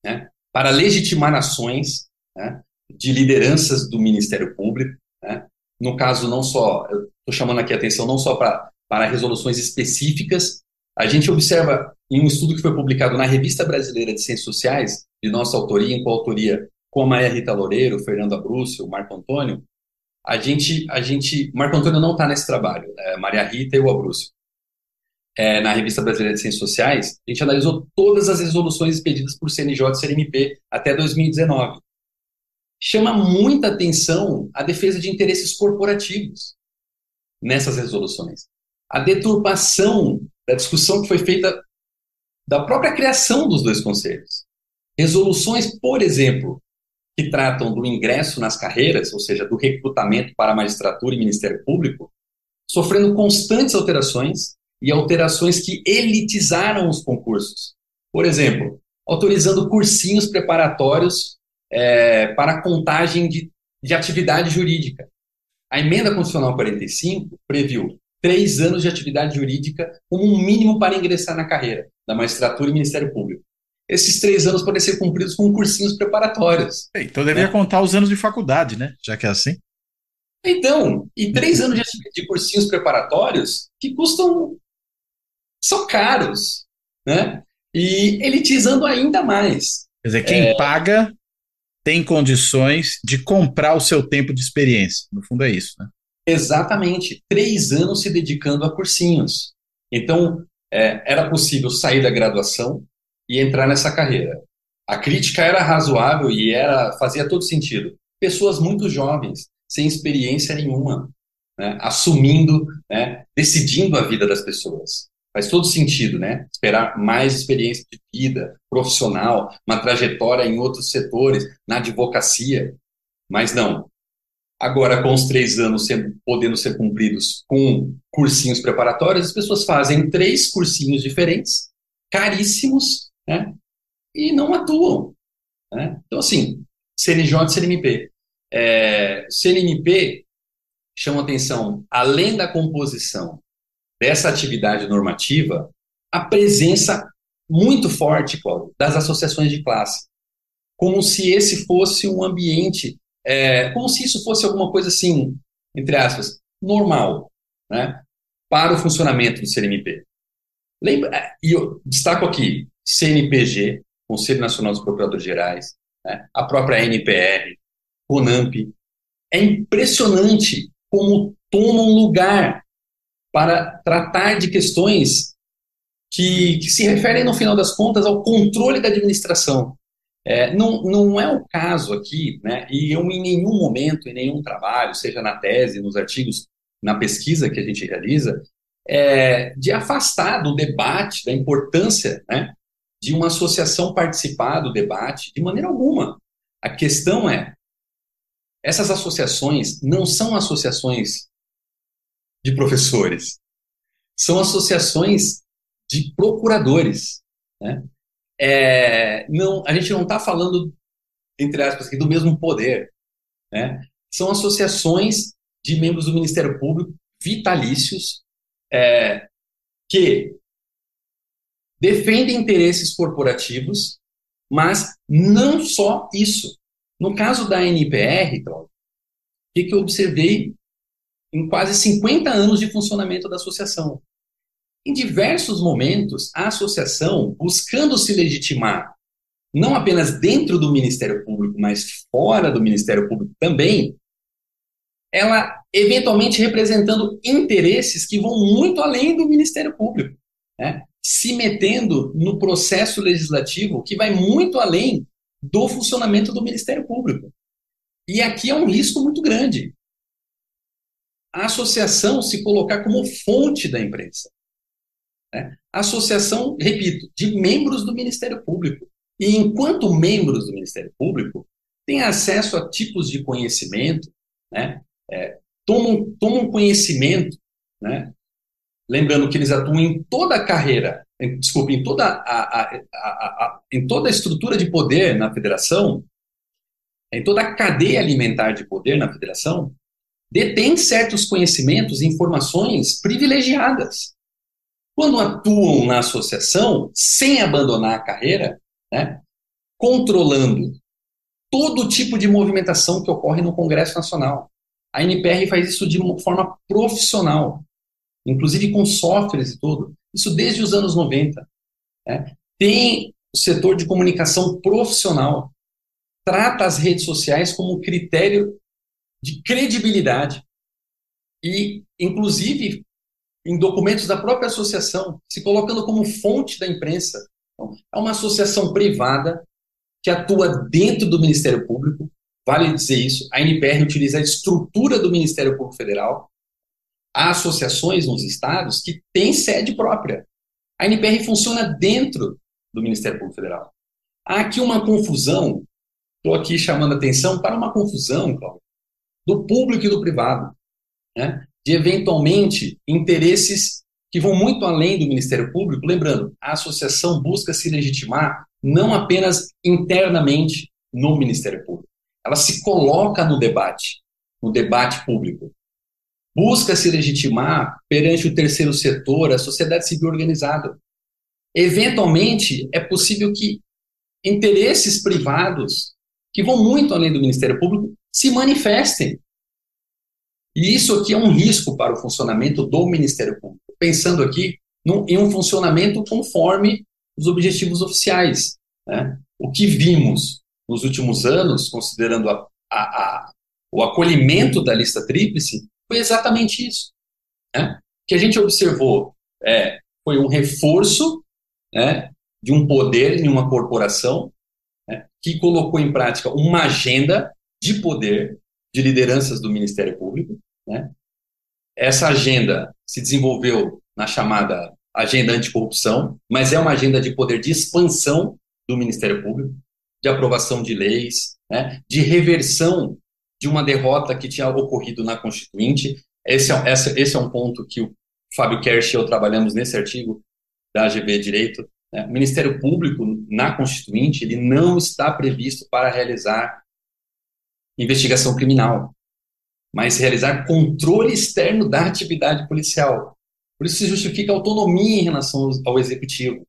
né, para legitimar ações né, de lideranças do Ministério Público. Né? No caso, não só, estou chamando aqui a atenção não só para, para resoluções específicas, a gente observa em um estudo que foi publicado na Revista Brasileira de Ciências Sociais, de nossa autoria, em coautoria com a Maria Rita Loureiro, Fernando Abrúcio, Marco Antônio, a gente, a gente, Marco Antônio não está nesse trabalho, é Maria Rita e o Abrúcio. é, na Revista Brasileira de Ciências Sociais, a gente analisou todas as resoluções expedidas por CNJ e CNMP até 2019. Chama muita atenção a defesa de interesses corporativos nessas resoluções. A deturpação da discussão que foi feita da própria criação dos dois conselhos. Resoluções, por exemplo, que tratam do ingresso nas carreiras, ou seja, do recrutamento para magistratura e Ministério Público, sofrendo constantes alterações e alterações que elitizaram os concursos. Por exemplo, autorizando cursinhos preparatórios é, para contagem de, de atividade jurídica. A emenda constitucional 45 previu três anos de atividade jurídica como um mínimo para ingressar na carreira da magistratura e Ministério Público. Esses três anos podem ser cumpridos com cursinhos preparatórios. Então deveria né? contar os anos de faculdade, né? Já que é assim. Então, e três anos de, de cursinhos preparatórios que custam. são caros, né? E elitizando ainda mais. Quer dizer, quem é... paga tem condições de comprar o seu tempo de experiência. No fundo é isso, né? Exatamente. Três anos se dedicando a cursinhos. Então, é, era possível sair da graduação e entrar nessa carreira. A crítica era razoável e era fazia todo sentido. Pessoas muito jovens, sem experiência nenhuma, né, assumindo, né, decidindo a vida das pessoas. Faz todo sentido, né? Esperar mais experiência de vida profissional, uma trajetória em outros setores, na advocacia. Mas não. Agora, com os três anos sendo, podendo ser cumpridos com cursinhos preparatórios, as pessoas fazem três cursinhos diferentes, caríssimos, né? E não atuam. Né? Então, assim, CNJ e CNMP. É, CNMP chama atenção, além da composição dessa atividade normativa, a presença muito forte, Cláudio, das associações de classe. Como se esse fosse um ambiente, é, como se isso fosse alguma coisa assim, entre aspas, normal, né, para o funcionamento do CNMP. Lembra, é, e eu destaco aqui, CNPG, Conselho Nacional dos Procuradores Gerais, né, a própria NPR, CONAMP. É impressionante como tomam lugar para tratar de questões que, que, se referem, no final das contas, ao controle da administração. É, não, não é o caso aqui, né, e eu em nenhum momento, em nenhum trabalho, seja na tese, nos artigos, na pesquisa que a gente realiza, é, de afastar do debate, da importância né, de uma associação participar do debate, de maneira alguma. A questão é, essas associações não são associações de professores. São associações de procuradores. Né? É, não, a gente não está falando, entre aspas, aqui, do mesmo poder. Né? São associações de membros do Ministério Público vitalícios é, que defendem interesses corporativos, mas não só isso. No caso da NPR, o que, que eu observei em quase 50 anos de funcionamento da associação. Em diversos momentos, a associação, buscando se legitimar, não apenas dentro do Ministério Público, mas fora do Ministério Público também, ela eventualmente representando interesses que vão muito além do Ministério Público, né? Se metendo no processo legislativo que vai muito além do funcionamento do Ministério Público. E aqui é um risco muito grande, a associação se colocar como fonte da imprensa. Né? Associação, repito, de membros do Ministério Público. E enquanto membros do Ministério Público, têm acesso a tipos de conhecimento, né? É, tomam, tomam conhecimento, né? Lembrando que eles atuam em toda a carreira, em, desculpe, em toda a, a, a, em toda a estrutura de poder na federação, em toda a cadeia alimentar de poder na federação, detêm certos conhecimentos e informações privilegiadas. Quando atuam na associação, sem abandonar a carreira, né, controlando todo tipo de movimentação que ocorre no Congresso Nacional. A NPR faz isso de uma forma profissional, inclusive com softwares e tudo. Isso desde os anos 90. Né. Tem o setor de comunicação profissional, trata as redes sociais como critério de credibilidade. E, inclusive, em documentos da própria associação, se colocando como fonte da imprensa. Então, é uma associação privada que atua dentro do Ministério Público, vale dizer isso, a NPR utiliza a estrutura do Ministério Público Federal, há associações nos estados que têm sede própria. A NPR funciona dentro do Ministério Público Federal. Há aqui uma confusão, estou aqui chamando atenção para uma confusão, Cláudio, do público e do privado, né? de eventualmente interesses que vão muito além do Ministério Público. Lembrando, a associação busca se legitimar não apenas internamente no Ministério Público, ela se coloca no debate, no debate público. Busca se legitimar perante o terceiro setor, a sociedade civil organizada. Eventualmente, é possível que interesses privados, que vão muito além do Ministério Público, se manifestem. E isso aqui é um risco para o funcionamento do Ministério Público, pensando aqui em um funcionamento conforme os objetivos oficiais. Né? O que vimos nos últimos anos, considerando a, a, a, o acolhimento da lista tríplice, foi exatamente isso. Né? que a gente observou é, foi um reforço né, de um poder em uma corporação né, que colocou em prática uma agenda de poder de lideranças do Ministério Público. Né? Essa agenda se desenvolveu na chamada agenda anticorrupção, mas é uma agenda de poder de expansão do Ministério Público, de aprovação de leis, né, de reversão de uma derrota que tinha ocorrido na Constituinte. Esse é, esse, esse é um ponto que o Fábio Kersh e eu trabalhamos nesse artigo da AGB Direito. Né? O Ministério Público, na Constituinte, ele não está previsto para realizar investigação criminal, mas realizar controle externo da atividade policial. Por isso se justifica a autonomia em relação ao Executivo.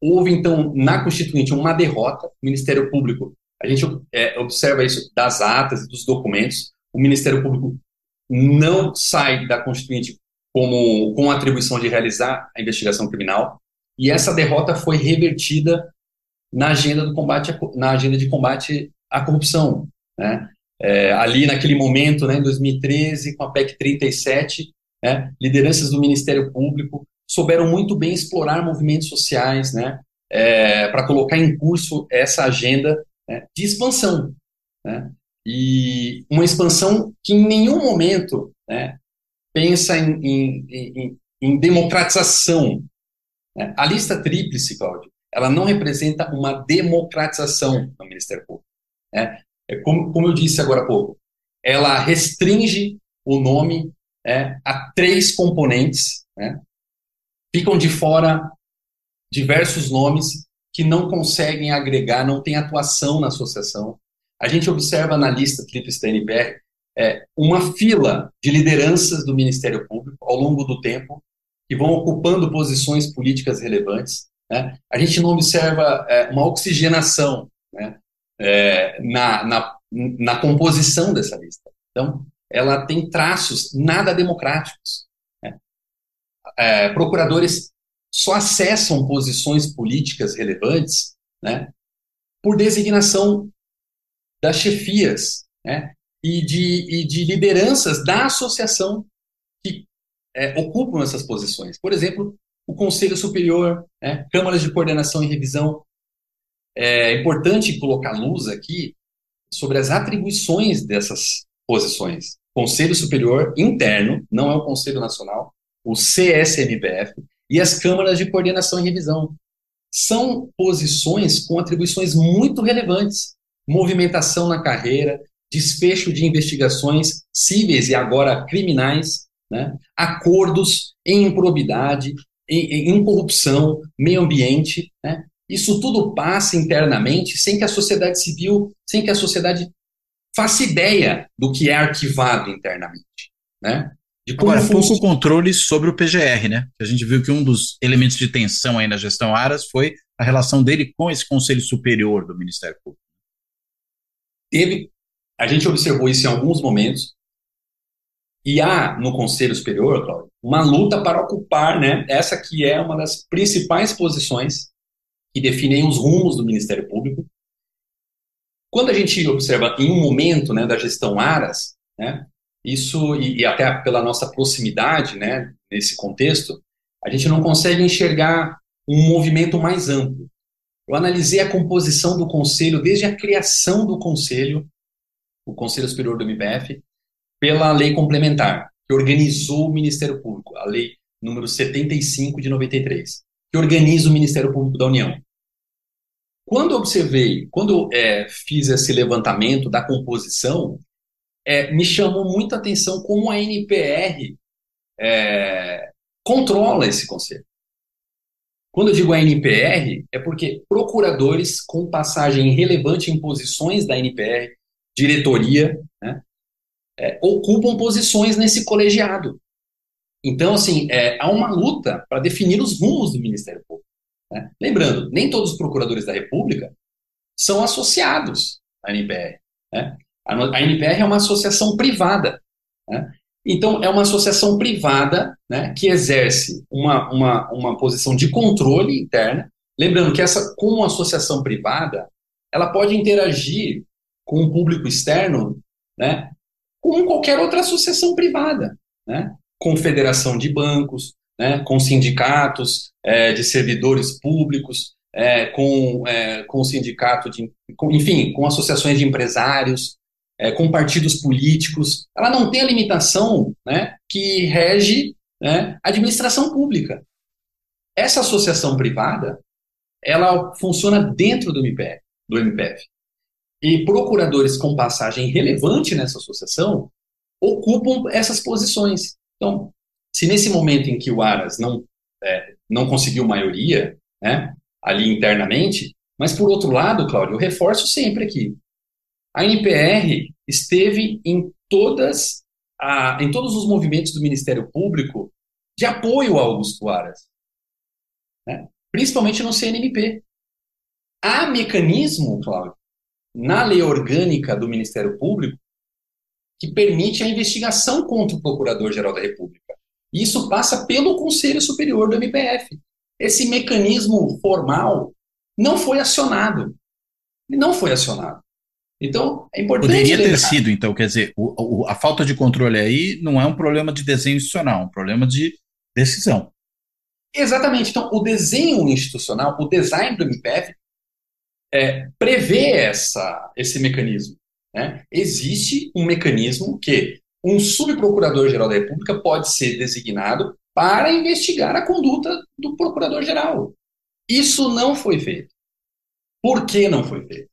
Houve, então, na Constituinte, uma derrota. O Ministério Público, a gente é, observa isso das atas dos documentos. O Ministério Público não sai da Constituinte como, com a atribuição de realizar a investigação criminal. E essa derrota foi revertida na agenda, do combate na agenda de combate à corrupção. Né? É, ali naquele momento, né, em 2013, com a PEC 37, né, lideranças do Ministério Público souberam muito bem explorar movimentos sociais, né, é, para colocar em curso essa agenda né, de expansão, né, e uma expansão que em nenhum momento né, pensa em, em, em, em democratização. Né. A lista tríplice, Cláudio, ela não representa uma democratização no Ministério Público. Né. É como, como eu disse agora há pouco, ela restringe o nome é, a três componentes, né, ficam de fora diversos nomes que não conseguem agregar, não têm atuação na associação. A gente observa na lista da NPR é, uma fila de lideranças do Ministério Público ao longo do tempo que vão ocupando posições políticas relevantes. Né? A gente não observa é, uma oxigenação né? é, na, na, na composição dessa lista. Então, ela tem traços nada democráticos é, procuradores só acessam posições políticas relevantes né, por designação das chefias né, e, de, e de lideranças da associação que é, ocupam essas posições. Por exemplo, o Conselho Superior, né, câmaras de coordenação e revisão. É importante colocar luz aqui sobre as atribuições dessas posições. Conselho Superior interno, não é o Conselho Nacional, o CSMPF e as câmaras de coordenação e revisão. São posições com atribuições muito relevantes: movimentação na carreira, desfecho de investigações cíveis e agora criminais, né? acordos em improbidade, em, em corrupção, meio ambiente. Né? Isso tudo passa internamente sem que a sociedade civil, sem que a sociedade faça ideia do que é arquivado internamente. Né? De como Agora, pouco controle sobre o PGR, né? A gente viu que um dos elementos de tensão aí na gestão Aras foi a relação dele com esse Conselho Superior do Ministério Público. Teve, a gente observou isso em alguns momentos, e há no Conselho Superior, Cláudio, uma luta para ocupar, né, essa que é uma das principais posições que definem os rumos do Ministério Público. Quando a gente observa em um momento né, da gestão Aras, né, isso, e, e até pela nossa proximidade, né, nesse contexto, a gente não consegue enxergar um movimento mais amplo. Eu analisei a composição do conselho desde a criação do conselho, o Conselho Superior do MPF, pela lei complementar, que organizou o Ministério Público, a lei número 75 de 93, que organiza o Ministério Público da União. Quando observei, quando é, fiz esse levantamento da composição, é, me chamou muito a atenção como a NPR é, controla esse conselho. Quando eu digo a NPR, é porque procuradores com passagem relevante em posições da NPR, diretoria, né, é, ocupam posições nesse colegiado. Então, assim, é, há uma luta para definir os rumos do Ministério Público. Né? Lembrando, nem todos os procuradores da República são associados à NPR. Né? A NPR é uma associação privada. Né? Então, é uma associação privada né, que exerce uma, uma, uma posição de controle interna. Lembrando que essa, como associação privada, ela pode interagir com o público externo né, como qualquer outra associação privada, né, com federação de bancos, né, com sindicatos é, de servidores públicos, é, com, é, com sindicato de, com, enfim, com associações de empresários, é, com partidos políticos. Ela não tem a limitação né, que rege né, a administração pública. Essa associação privada, ela funciona dentro do MPF, do MPF. E procuradores com passagem relevante nessa associação ocupam essas posições. Então, se nesse momento em que o Aras não, é, não conseguiu maioria, né, ali internamente, mas por outro lado, Cláudio, eu reforço sempre aqui, a NPR esteve em todas a, em todos os movimentos do Ministério Público de apoio ao Augusto Aras, né, principalmente no CNMP. Há mecanismo, Cláudio, na lei orgânica do Ministério Público que permite a investigação contra o Procurador-Geral da República. Isso passa pelo Conselho Superior do MPF. Esse mecanismo formal não foi acionado. Não foi acionado. Então, é importante. Poderia lembrar. ter sido, então, quer dizer, o, o, a falta de controle aí não é um problema de desenho institucional, é um problema de decisão. Exatamente. Então, o desenho institucional, o design do MPF, é, prevê essa, esse mecanismo. Né? Existe um mecanismo que um subprocurador-geral da República pode ser designado para investigar a conduta do procurador-geral. Isso não foi feito. Por que não foi feito?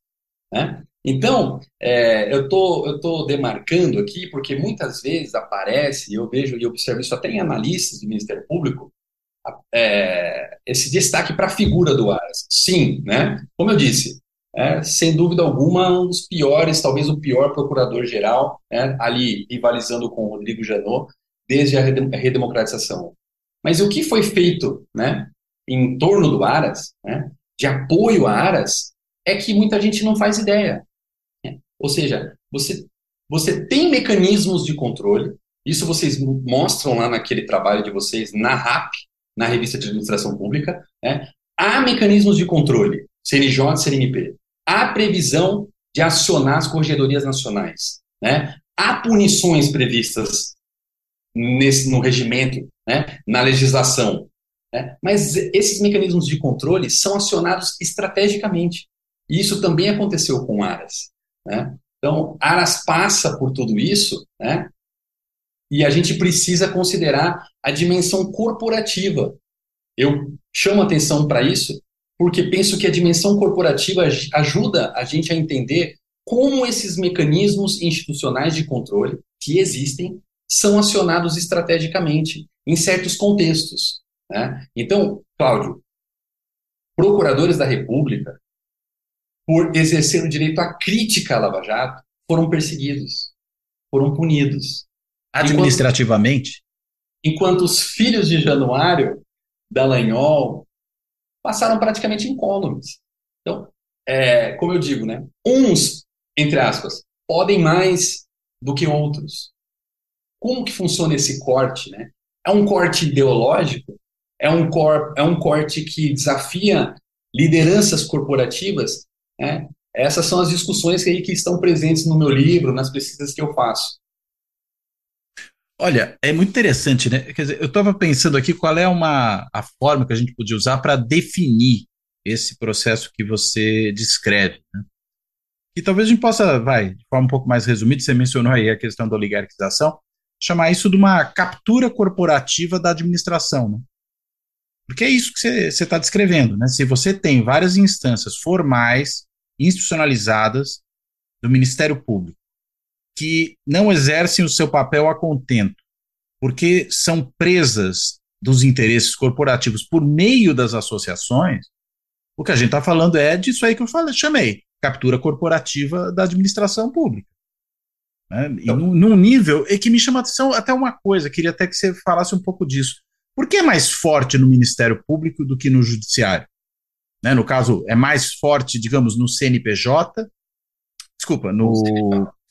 Né? Então, é, eu tô, estou tô demarcando aqui, porque muitas vezes aparece, eu vejo e observo isso até em analistas do Ministério Público, é, esse destaque para a figura do Aras. Sim, né? como eu disse, é, sem dúvida alguma, um dos piores, talvez o pior procurador-geral, né, ali rivalizando com o Rodrigo Janot, desde a redemocratização. Mas o que foi feito né, em torno do Aras, né, de apoio a Aras, é que muita gente não faz ideia. Ou seja, você, você tem mecanismos de controle, isso vocês mostram lá naquele trabalho de vocês, na RAP, na Revista de Administração Pública, né? há mecanismos de controle, CNJ, CNMP há previsão de acionar as corregedorias nacionais. Né? Há punições previstas nesse, no regimento, né? na legislação. Né? Mas esses mecanismos de controle são acionados estrategicamente. E isso também aconteceu com Aras. Né? Então, Aras passa por tudo isso, né? e a gente precisa considerar a dimensão corporativa. Eu chamo atenção para isso porque penso que a dimensão corporativa ajuda a gente a entender como esses mecanismos institucionais de controle que existem são acionados estrategicamente em certos contextos. Né? Então, Cláudio, procuradores da República, por exercer o direito à crítica à Lava Jato, foram perseguidos, foram punidos. Administrativamente? Enquanto, enquanto os filhos de Januário, Dallagnol, passaram praticamente incólumes. Então, é, como eu digo, né, uns, entre aspas, podem mais do que outros. Como que funciona esse corte? Né? É um corte ideológico? É um, cor, é um corte que desafia lideranças corporativas? Né? Essas são as discussões que, aí, que estão presentes no meu livro, nas pesquisas que eu faço. Olha, é muito interessante, né? Quer dizer, eu estava pensando aqui qual é uma a forma que a gente podia usar para definir esse processo que você descreve. Né? E talvez a gente possa, vai, de forma um pouco mais resumida, você mencionou aí a questão da oligarquização, chamar isso de uma captura corporativa da administração, né? Porque é isso que você está descrevendo, né? Se você tem várias instâncias formais, institucionalizadas do Ministério Público, que não exercem o seu papel a contento, porque são presas dos interesses corporativos por meio das associações, o que a gente está falando é disso aí que eu falei, chamei, captura corporativa da administração pública. Né? E então, num, num nível é que me chama atenção até uma coisa, queria até que você falasse um pouco disso. Por que é mais forte no Ministério Público do que no Judiciário? Né? No caso, é mais forte, digamos, no CNPJ, desculpa, no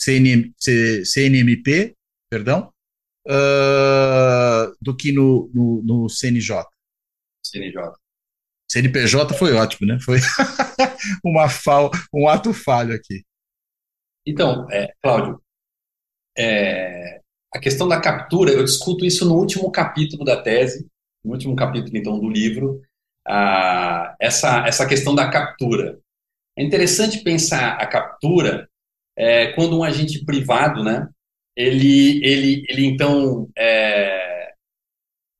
CNM, CNMP, perdão, uh, do que no, no, no CNJ. CNJ. CNPJ foi ótimo, né? Foi uma fal, um ato falho aqui. Então, é, Cláudio, é, a questão da captura, eu discuto isso no último capítulo da tese, no último capítulo, então, do livro, essa, essa questão da captura. É interessante pensar a captura é, quando um agente privado, né, ele, ele, ele então, é,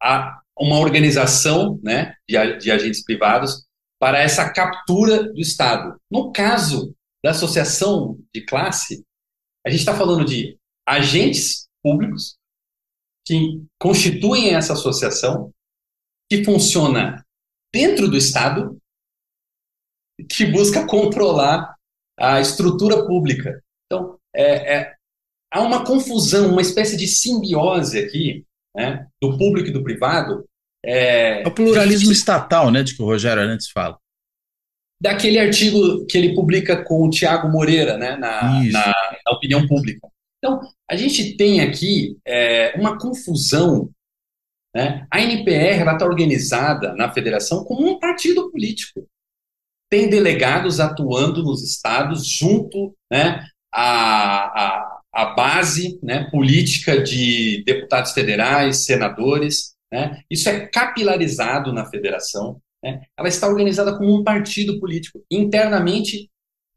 a, uma organização né, de, de agentes privados para essa captura do Estado. No caso da associação de classe, a gente está falando de agentes públicos que constituem essa associação, que funciona dentro do Estado, que busca controlar a estrutura pública. Então, é, é, há uma confusão, uma espécie de simbiose aqui né, do público e do privado. É, é o pluralismo de, estatal, né, de que o Rogério Arantes fala. Daquele artigo que ele publica com o Tiago Moreira, né, na, na, na, opinião pública. Então, a gente tem aqui é, uma confusão. Né? A NPR está organizada na federação como um partido político. Tem delegados atuando nos estados junto né, a, a a base né, política de deputados federais, senadores. Né, isso é capilarizado na federação. Né, ela está organizada como um partido político, internamente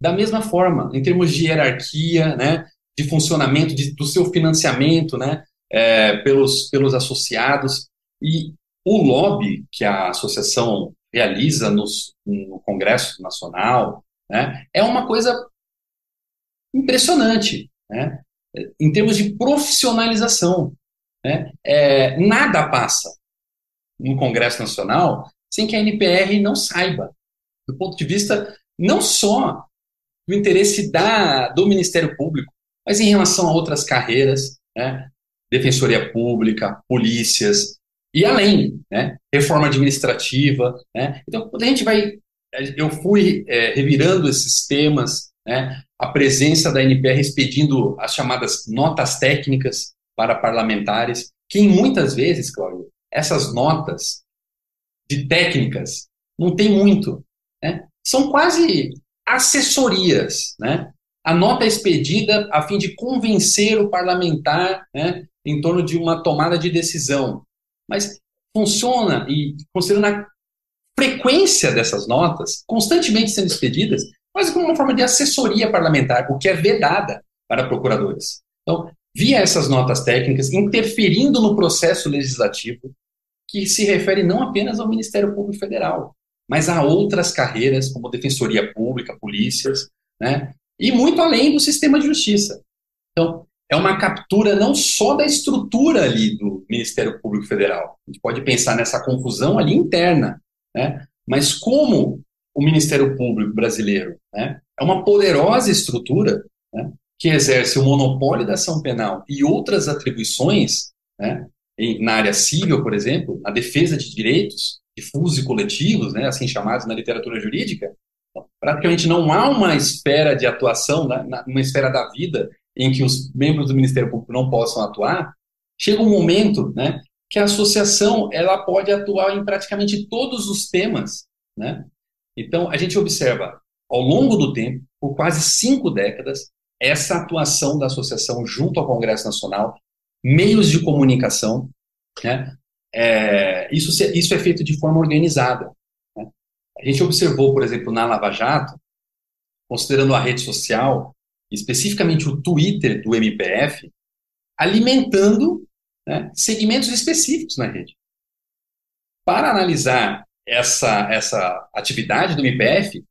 da mesma forma, em termos de hierarquia, né, de funcionamento, de, do seu financiamento né, é, pelos, pelos associados. E o lobby que a associação realiza nos, no Congresso Nacional né, é uma coisa impressionante. Né? em termos de profissionalização. Né? É, nada passa no Congresso Nacional sem que a NPR não saiba, do ponto de vista não só do interesse da, do Ministério Público, mas em relação a outras carreiras, né? Defensoria pública, polícias, e além, né? reforma administrativa. Né? Então, quando a gente vai. Eu fui é, revirando esses temas, né? a presença da NPR expedindo as chamadas notas técnicas para parlamentares, que muitas vezes, Cláudio, essas notas de técnicas não tem muito, né? são quase assessorias, né? A nota é expedida a fim de convencer o parlamentar né, em torno de uma tomada de decisão. Mas funciona, e considerando a frequência dessas notas, constantemente sendo expedidas, quase como uma forma de assessoria parlamentar, o que é vedada para procuradores. Então, via essas notas técnicas, interferindo no processo legislativo, que se refere não apenas ao Ministério Público Federal, mas a outras carreiras, como defensoria pública, polícias, né? E muito além do sistema de justiça. Então, é uma captura não só da estrutura ali do Ministério Público Federal, a gente pode pensar nessa confusão ali interna, né? mas como o Ministério Público brasileiro né, é uma poderosa estrutura né, que exerce o monopólio da ação penal e outras atribuições né, em, na área civil, por exemplo, a defesa de direitos difusos e coletivos, né, assim chamados na literatura jurídica, praticamente não há uma esfera de atuação, né, uma esfera da vida em que os membros do Ministério Público não possam atuar, chega um momento né, que a associação ela pode atuar em praticamente todos os temas né, então, a gente observa, ao longo do tempo, por quase cinco décadas, essa atuação da associação junto ao Congresso Nacional meios de comunicação, né? É, isso, isso é feito de forma organizada. A gente observou, por exemplo, na Lava Jato, considerando a rede social, especificamente o Twitter do MPF, alimentando né, segmentos específicos na rede. Para analisar essa, essa atividade do MPF,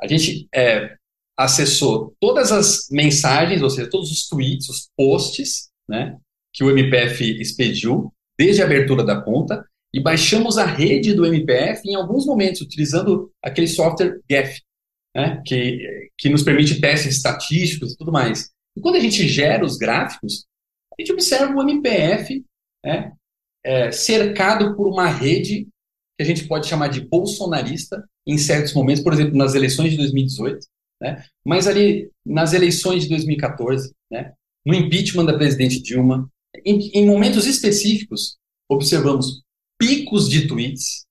a gente é, acessou todas as mensagens, ou seja, todos os tweets, os posts, né, que o MPF expediu desde a abertura da conta e baixamos a rede do MPF em alguns momentos, utilizando aquele software GEF, né, que, que nos permite testes estatísticos e tudo mais. E quando a gente gera os gráficos, a gente observa o MPF né, é, cercado por uma rede que a gente pode chamar de bolsonarista em certos momentos, por exemplo, nas eleições de 2018, né, mas ali nas eleições de 2014, né, no impeachment da presidente Dilma, em, em momentos específicos, observamos picos de tweets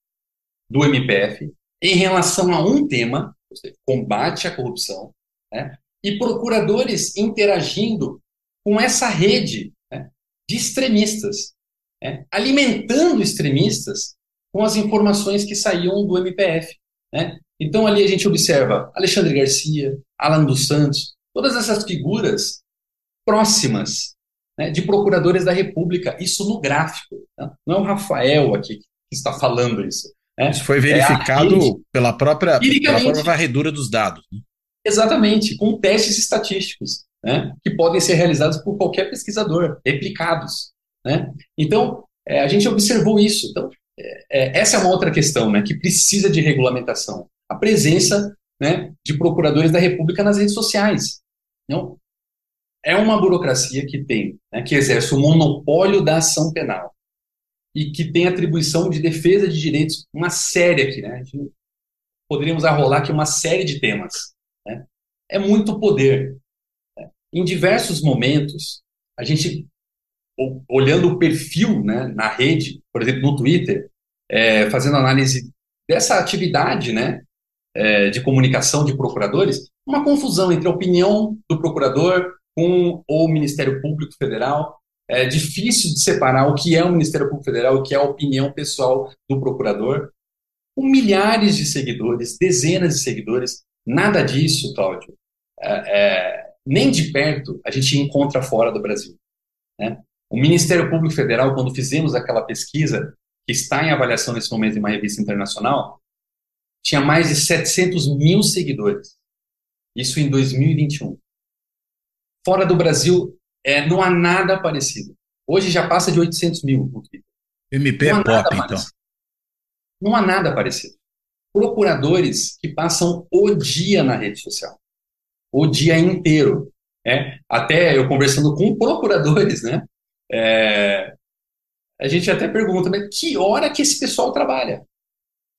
do MPF em relação a um tema, seja, combate à corrupção, né, e procuradores interagindo com essa rede né, de extremistas, né, alimentando extremistas com as informações que saíam do MPF. Né? Então ali a gente observa Alexandre Garcia, Alan dos Santos, todas essas figuras próximas né, de procuradores da República, isso no gráfico. Né? Não é o Rafael aqui que está falando isso. Né? Isso foi verificado é pela, própria, pela própria varredura dos dados. Né? Exatamente, com testes estatísticos, né, que podem ser realizados por qualquer pesquisador, replicados. Né? Então, é, a gente observou isso. Então, é, é, essa é uma outra questão né, que precisa de regulamentação. A presença né, de procuradores da República nas redes sociais. Não? É uma burocracia que tem, né, que exerce o monopólio da ação penal e que tem atribuição de defesa de direitos, uma série aqui, né? Poderíamos arrolar aqui uma série de temas. Né? É muito poder. Né? Em diversos momentos, a gente olhando o perfil né, na rede, por exemplo, no Twitter, é, fazendo análise dessa atividade né, é, de comunicação de procuradores, uma confusão entre a opinião do procurador com o Ministério Público Federal. É difícil de separar o que é o Ministério Público Federal e o que é a opinião pessoal do procurador. Com milhares de seguidores, dezenas de seguidores, nada disso, Cláudio, é, é, nem de perto a gente encontra fora do Brasil. Né? O Ministério Público Federal, quando fizemos aquela pesquisa, que está em avaliação nesse momento em uma revista internacional, tinha mais de 700 mil seguidores. Isso em 2021. Fora do Brasil, é, não há nada parecido. Hoje já passa de 800 mil. MP é pop, então. Não há nada parecido. Procuradores que passam o dia na rede social. O dia inteiro. É, até eu conversando com procuradores, né? É, a gente até pergunta, mas que hora que esse pessoal trabalha?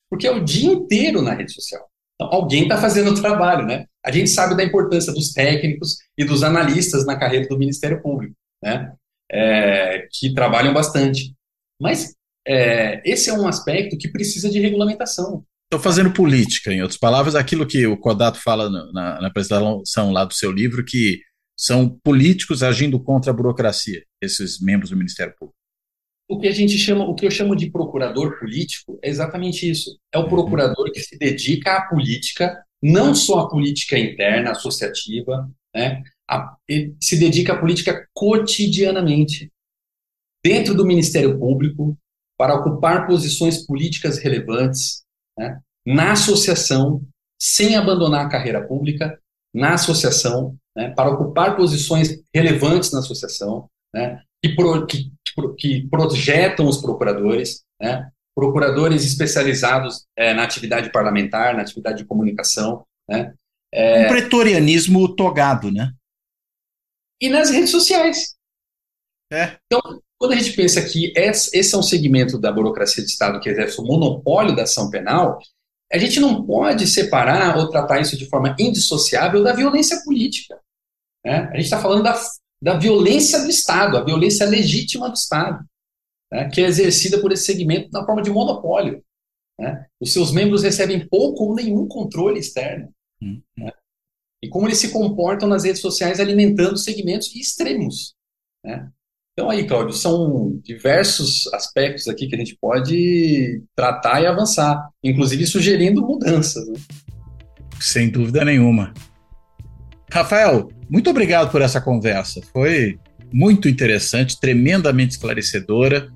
Porque é o dia inteiro na rede social. Então, alguém está fazendo o trabalho, né? A gente sabe da importância dos técnicos e dos analistas na carreira do Ministério Público, né? É, que trabalham bastante. Mas é, esse é um aspecto que precisa de regulamentação. Estou fazendo política, em outras palavras, aquilo que o Kodato fala na, na apresentação lá do seu livro, que são políticos agindo contra a burocracia, esses membros do Ministério Público. O que a gente chama, o que eu chamo de procurador político é exatamente isso. É o uhum. procurador que se dedica à política, não só à política interna, associativa, né? A, ele se dedica à política cotidianamente. Dentro do Ministério Público, para ocupar posições políticas relevantes, né? na associação, sem abandonar a carreira pública, na associação, né, para ocupar posições relevantes na associação, né, que, pro, que, que, projetam os procuradores, né, procuradores especializados é, na atividade parlamentar, na atividade de comunicação. Né, é, um pretorianismo togado, né? E nas redes sociais. É. Então, quando a gente pensa que esse é um segmento da burocracia de Estado que exerce o monopólio da ação penal, a gente não pode separar ou tratar isso de forma indissociável da violência política. Né? A gente está falando da, da violência do Estado, a violência legítima do Estado, né? que é exercida por esse segmento na forma de monopólio. Né? Os seus membros recebem pouco ou nenhum controle externo. Uhum. Né? E como eles se comportam nas redes sociais alimentando segmentos extremos. Né? Então aí, Cláudio, são diversos aspectos aqui que a gente pode tratar e avançar, inclusive sugerindo mudanças. Né? Sem dúvida nenhuma. Rafael, muito obrigado por essa conversa. Foi muito interessante, tremendamente esclarecedora,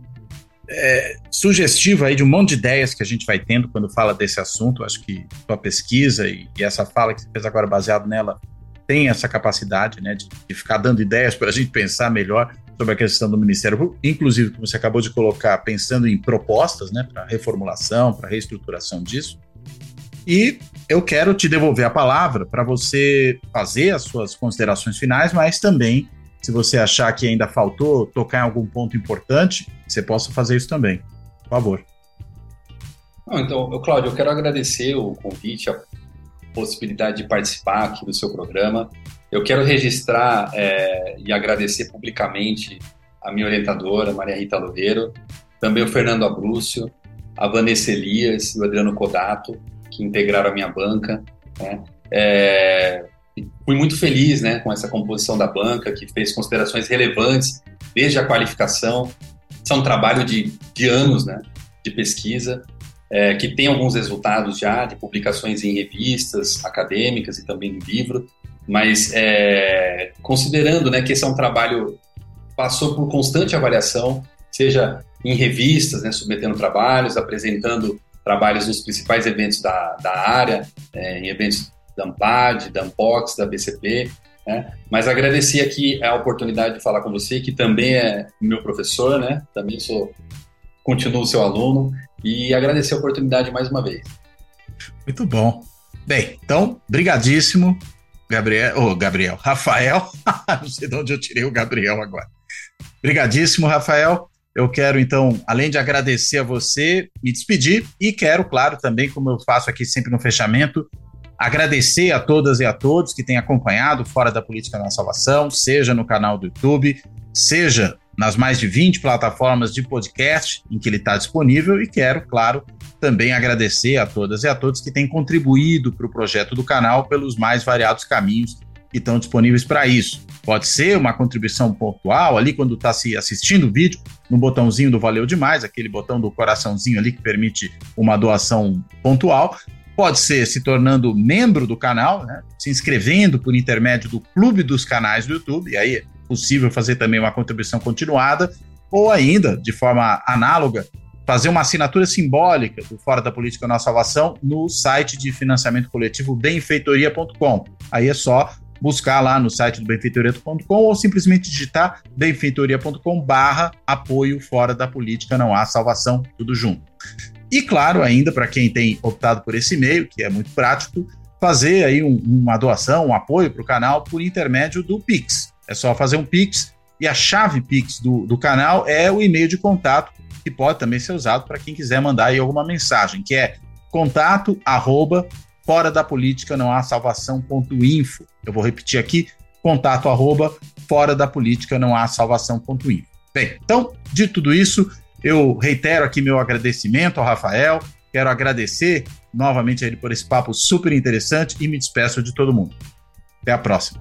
é, sugestiva aí de um monte de ideias que a gente vai tendo quando fala desse assunto. Acho que sua pesquisa e, e essa fala que você fez agora baseado nela tem essa capacidade né, de, de ficar dando ideias para a gente pensar melhor sobre a questão do Ministério inclusive, como você acabou de colocar, pensando em propostas né, para reformulação, para reestruturação disso. E eu quero te devolver a palavra para você fazer as suas considerações finais, mas também, se você achar que ainda faltou tocar em algum ponto importante, você possa fazer isso também. Por favor. Não, então, Cláudio, eu quero agradecer o convite, a possibilidade de participar aqui do seu programa. Eu quero registrar é, e agradecer publicamente a minha orientadora, Maria Rita Loureiro, também o Fernando Abrúcio, a Vanessa Elias e o Adriano Codato, que integraram a minha banca. Né? É, fui muito feliz né, com essa composição da banca, que fez considerações relevantes desde a qualificação. Isso é um trabalho de, de anos né, de pesquisa, é, que tem alguns resultados já de publicações em revistas acadêmicas e também em livro, mas é, considerando né, que esse é um trabalho passou por constante avaliação, seja em revistas, né, submetendo trabalhos, apresentando trabalhos nos principais eventos da, da área, é, em eventos da Ampad, da Ampox, da BCP, né? Mas agradecer aqui a oportunidade de falar com você, que também é meu professor, né? Também sou, continuo seu aluno, e agradecer a oportunidade mais uma vez. Muito bom. Bem, então, brigadíssimo, Gabriel, oh, Gabriel, Rafael, não sei de onde eu tirei o Gabriel agora. Brigadíssimo, Rafael. Eu quero, então, além de agradecer a você, me despedir e quero, claro, também, como eu faço aqui sempre no fechamento, agradecer a todas e a todos que têm acompanhado Fora da Política na Salvação, seja no canal do YouTube, seja nas mais de 20 plataformas de podcast em que ele está disponível e quero, claro, também agradecer a todas e a todos que têm contribuído para o projeto do canal pelos mais variados caminhos que estão disponíveis para isso. Pode ser uma contribuição pontual ali quando está se assistindo o vídeo, no botãozinho do Valeu Demais, aquele botão do coraçãozinho ali que permite uma doação pontual. Pode ser se tornando membro do canal, né? se inscrevendo por intermédio do Clube dos Canais do YouTube, e aí é possível fazer também uma contribuição continuada, ou ainda, de forma análoga, fazer uma assinatura simbólica do Fora da Política Nossa Salvação no site de financiamento coletivo benfeitoria.com. Aí é só buscar lá no site do benfeitoria.com ou simplesmente digitar benfeitoria.com barra apoio fora da política, não há salvação, tudo junto. E claro, ainda para quem tem optado por esse e-mail, que é muito prático, fazer aí um, uma doação, um apoio para o canal por intermédio do Pix. É só fazer um Pix e a chave Pix do, do canal é o e-mail de contato, que pode também ser usado para quem quiser mandar aí alguma mensagem, que é contato arroba fora da política não há salvação.info. Eu vou repetir aqui, contato arroba fora da política não há salvação.info. Bem, então, de tudo isso, eu reitero aqui meu agradecimento ao Rafael, quero agradecer novamente a ele por esse papo super interessante e me despeço de todo mundo. Até a próxima.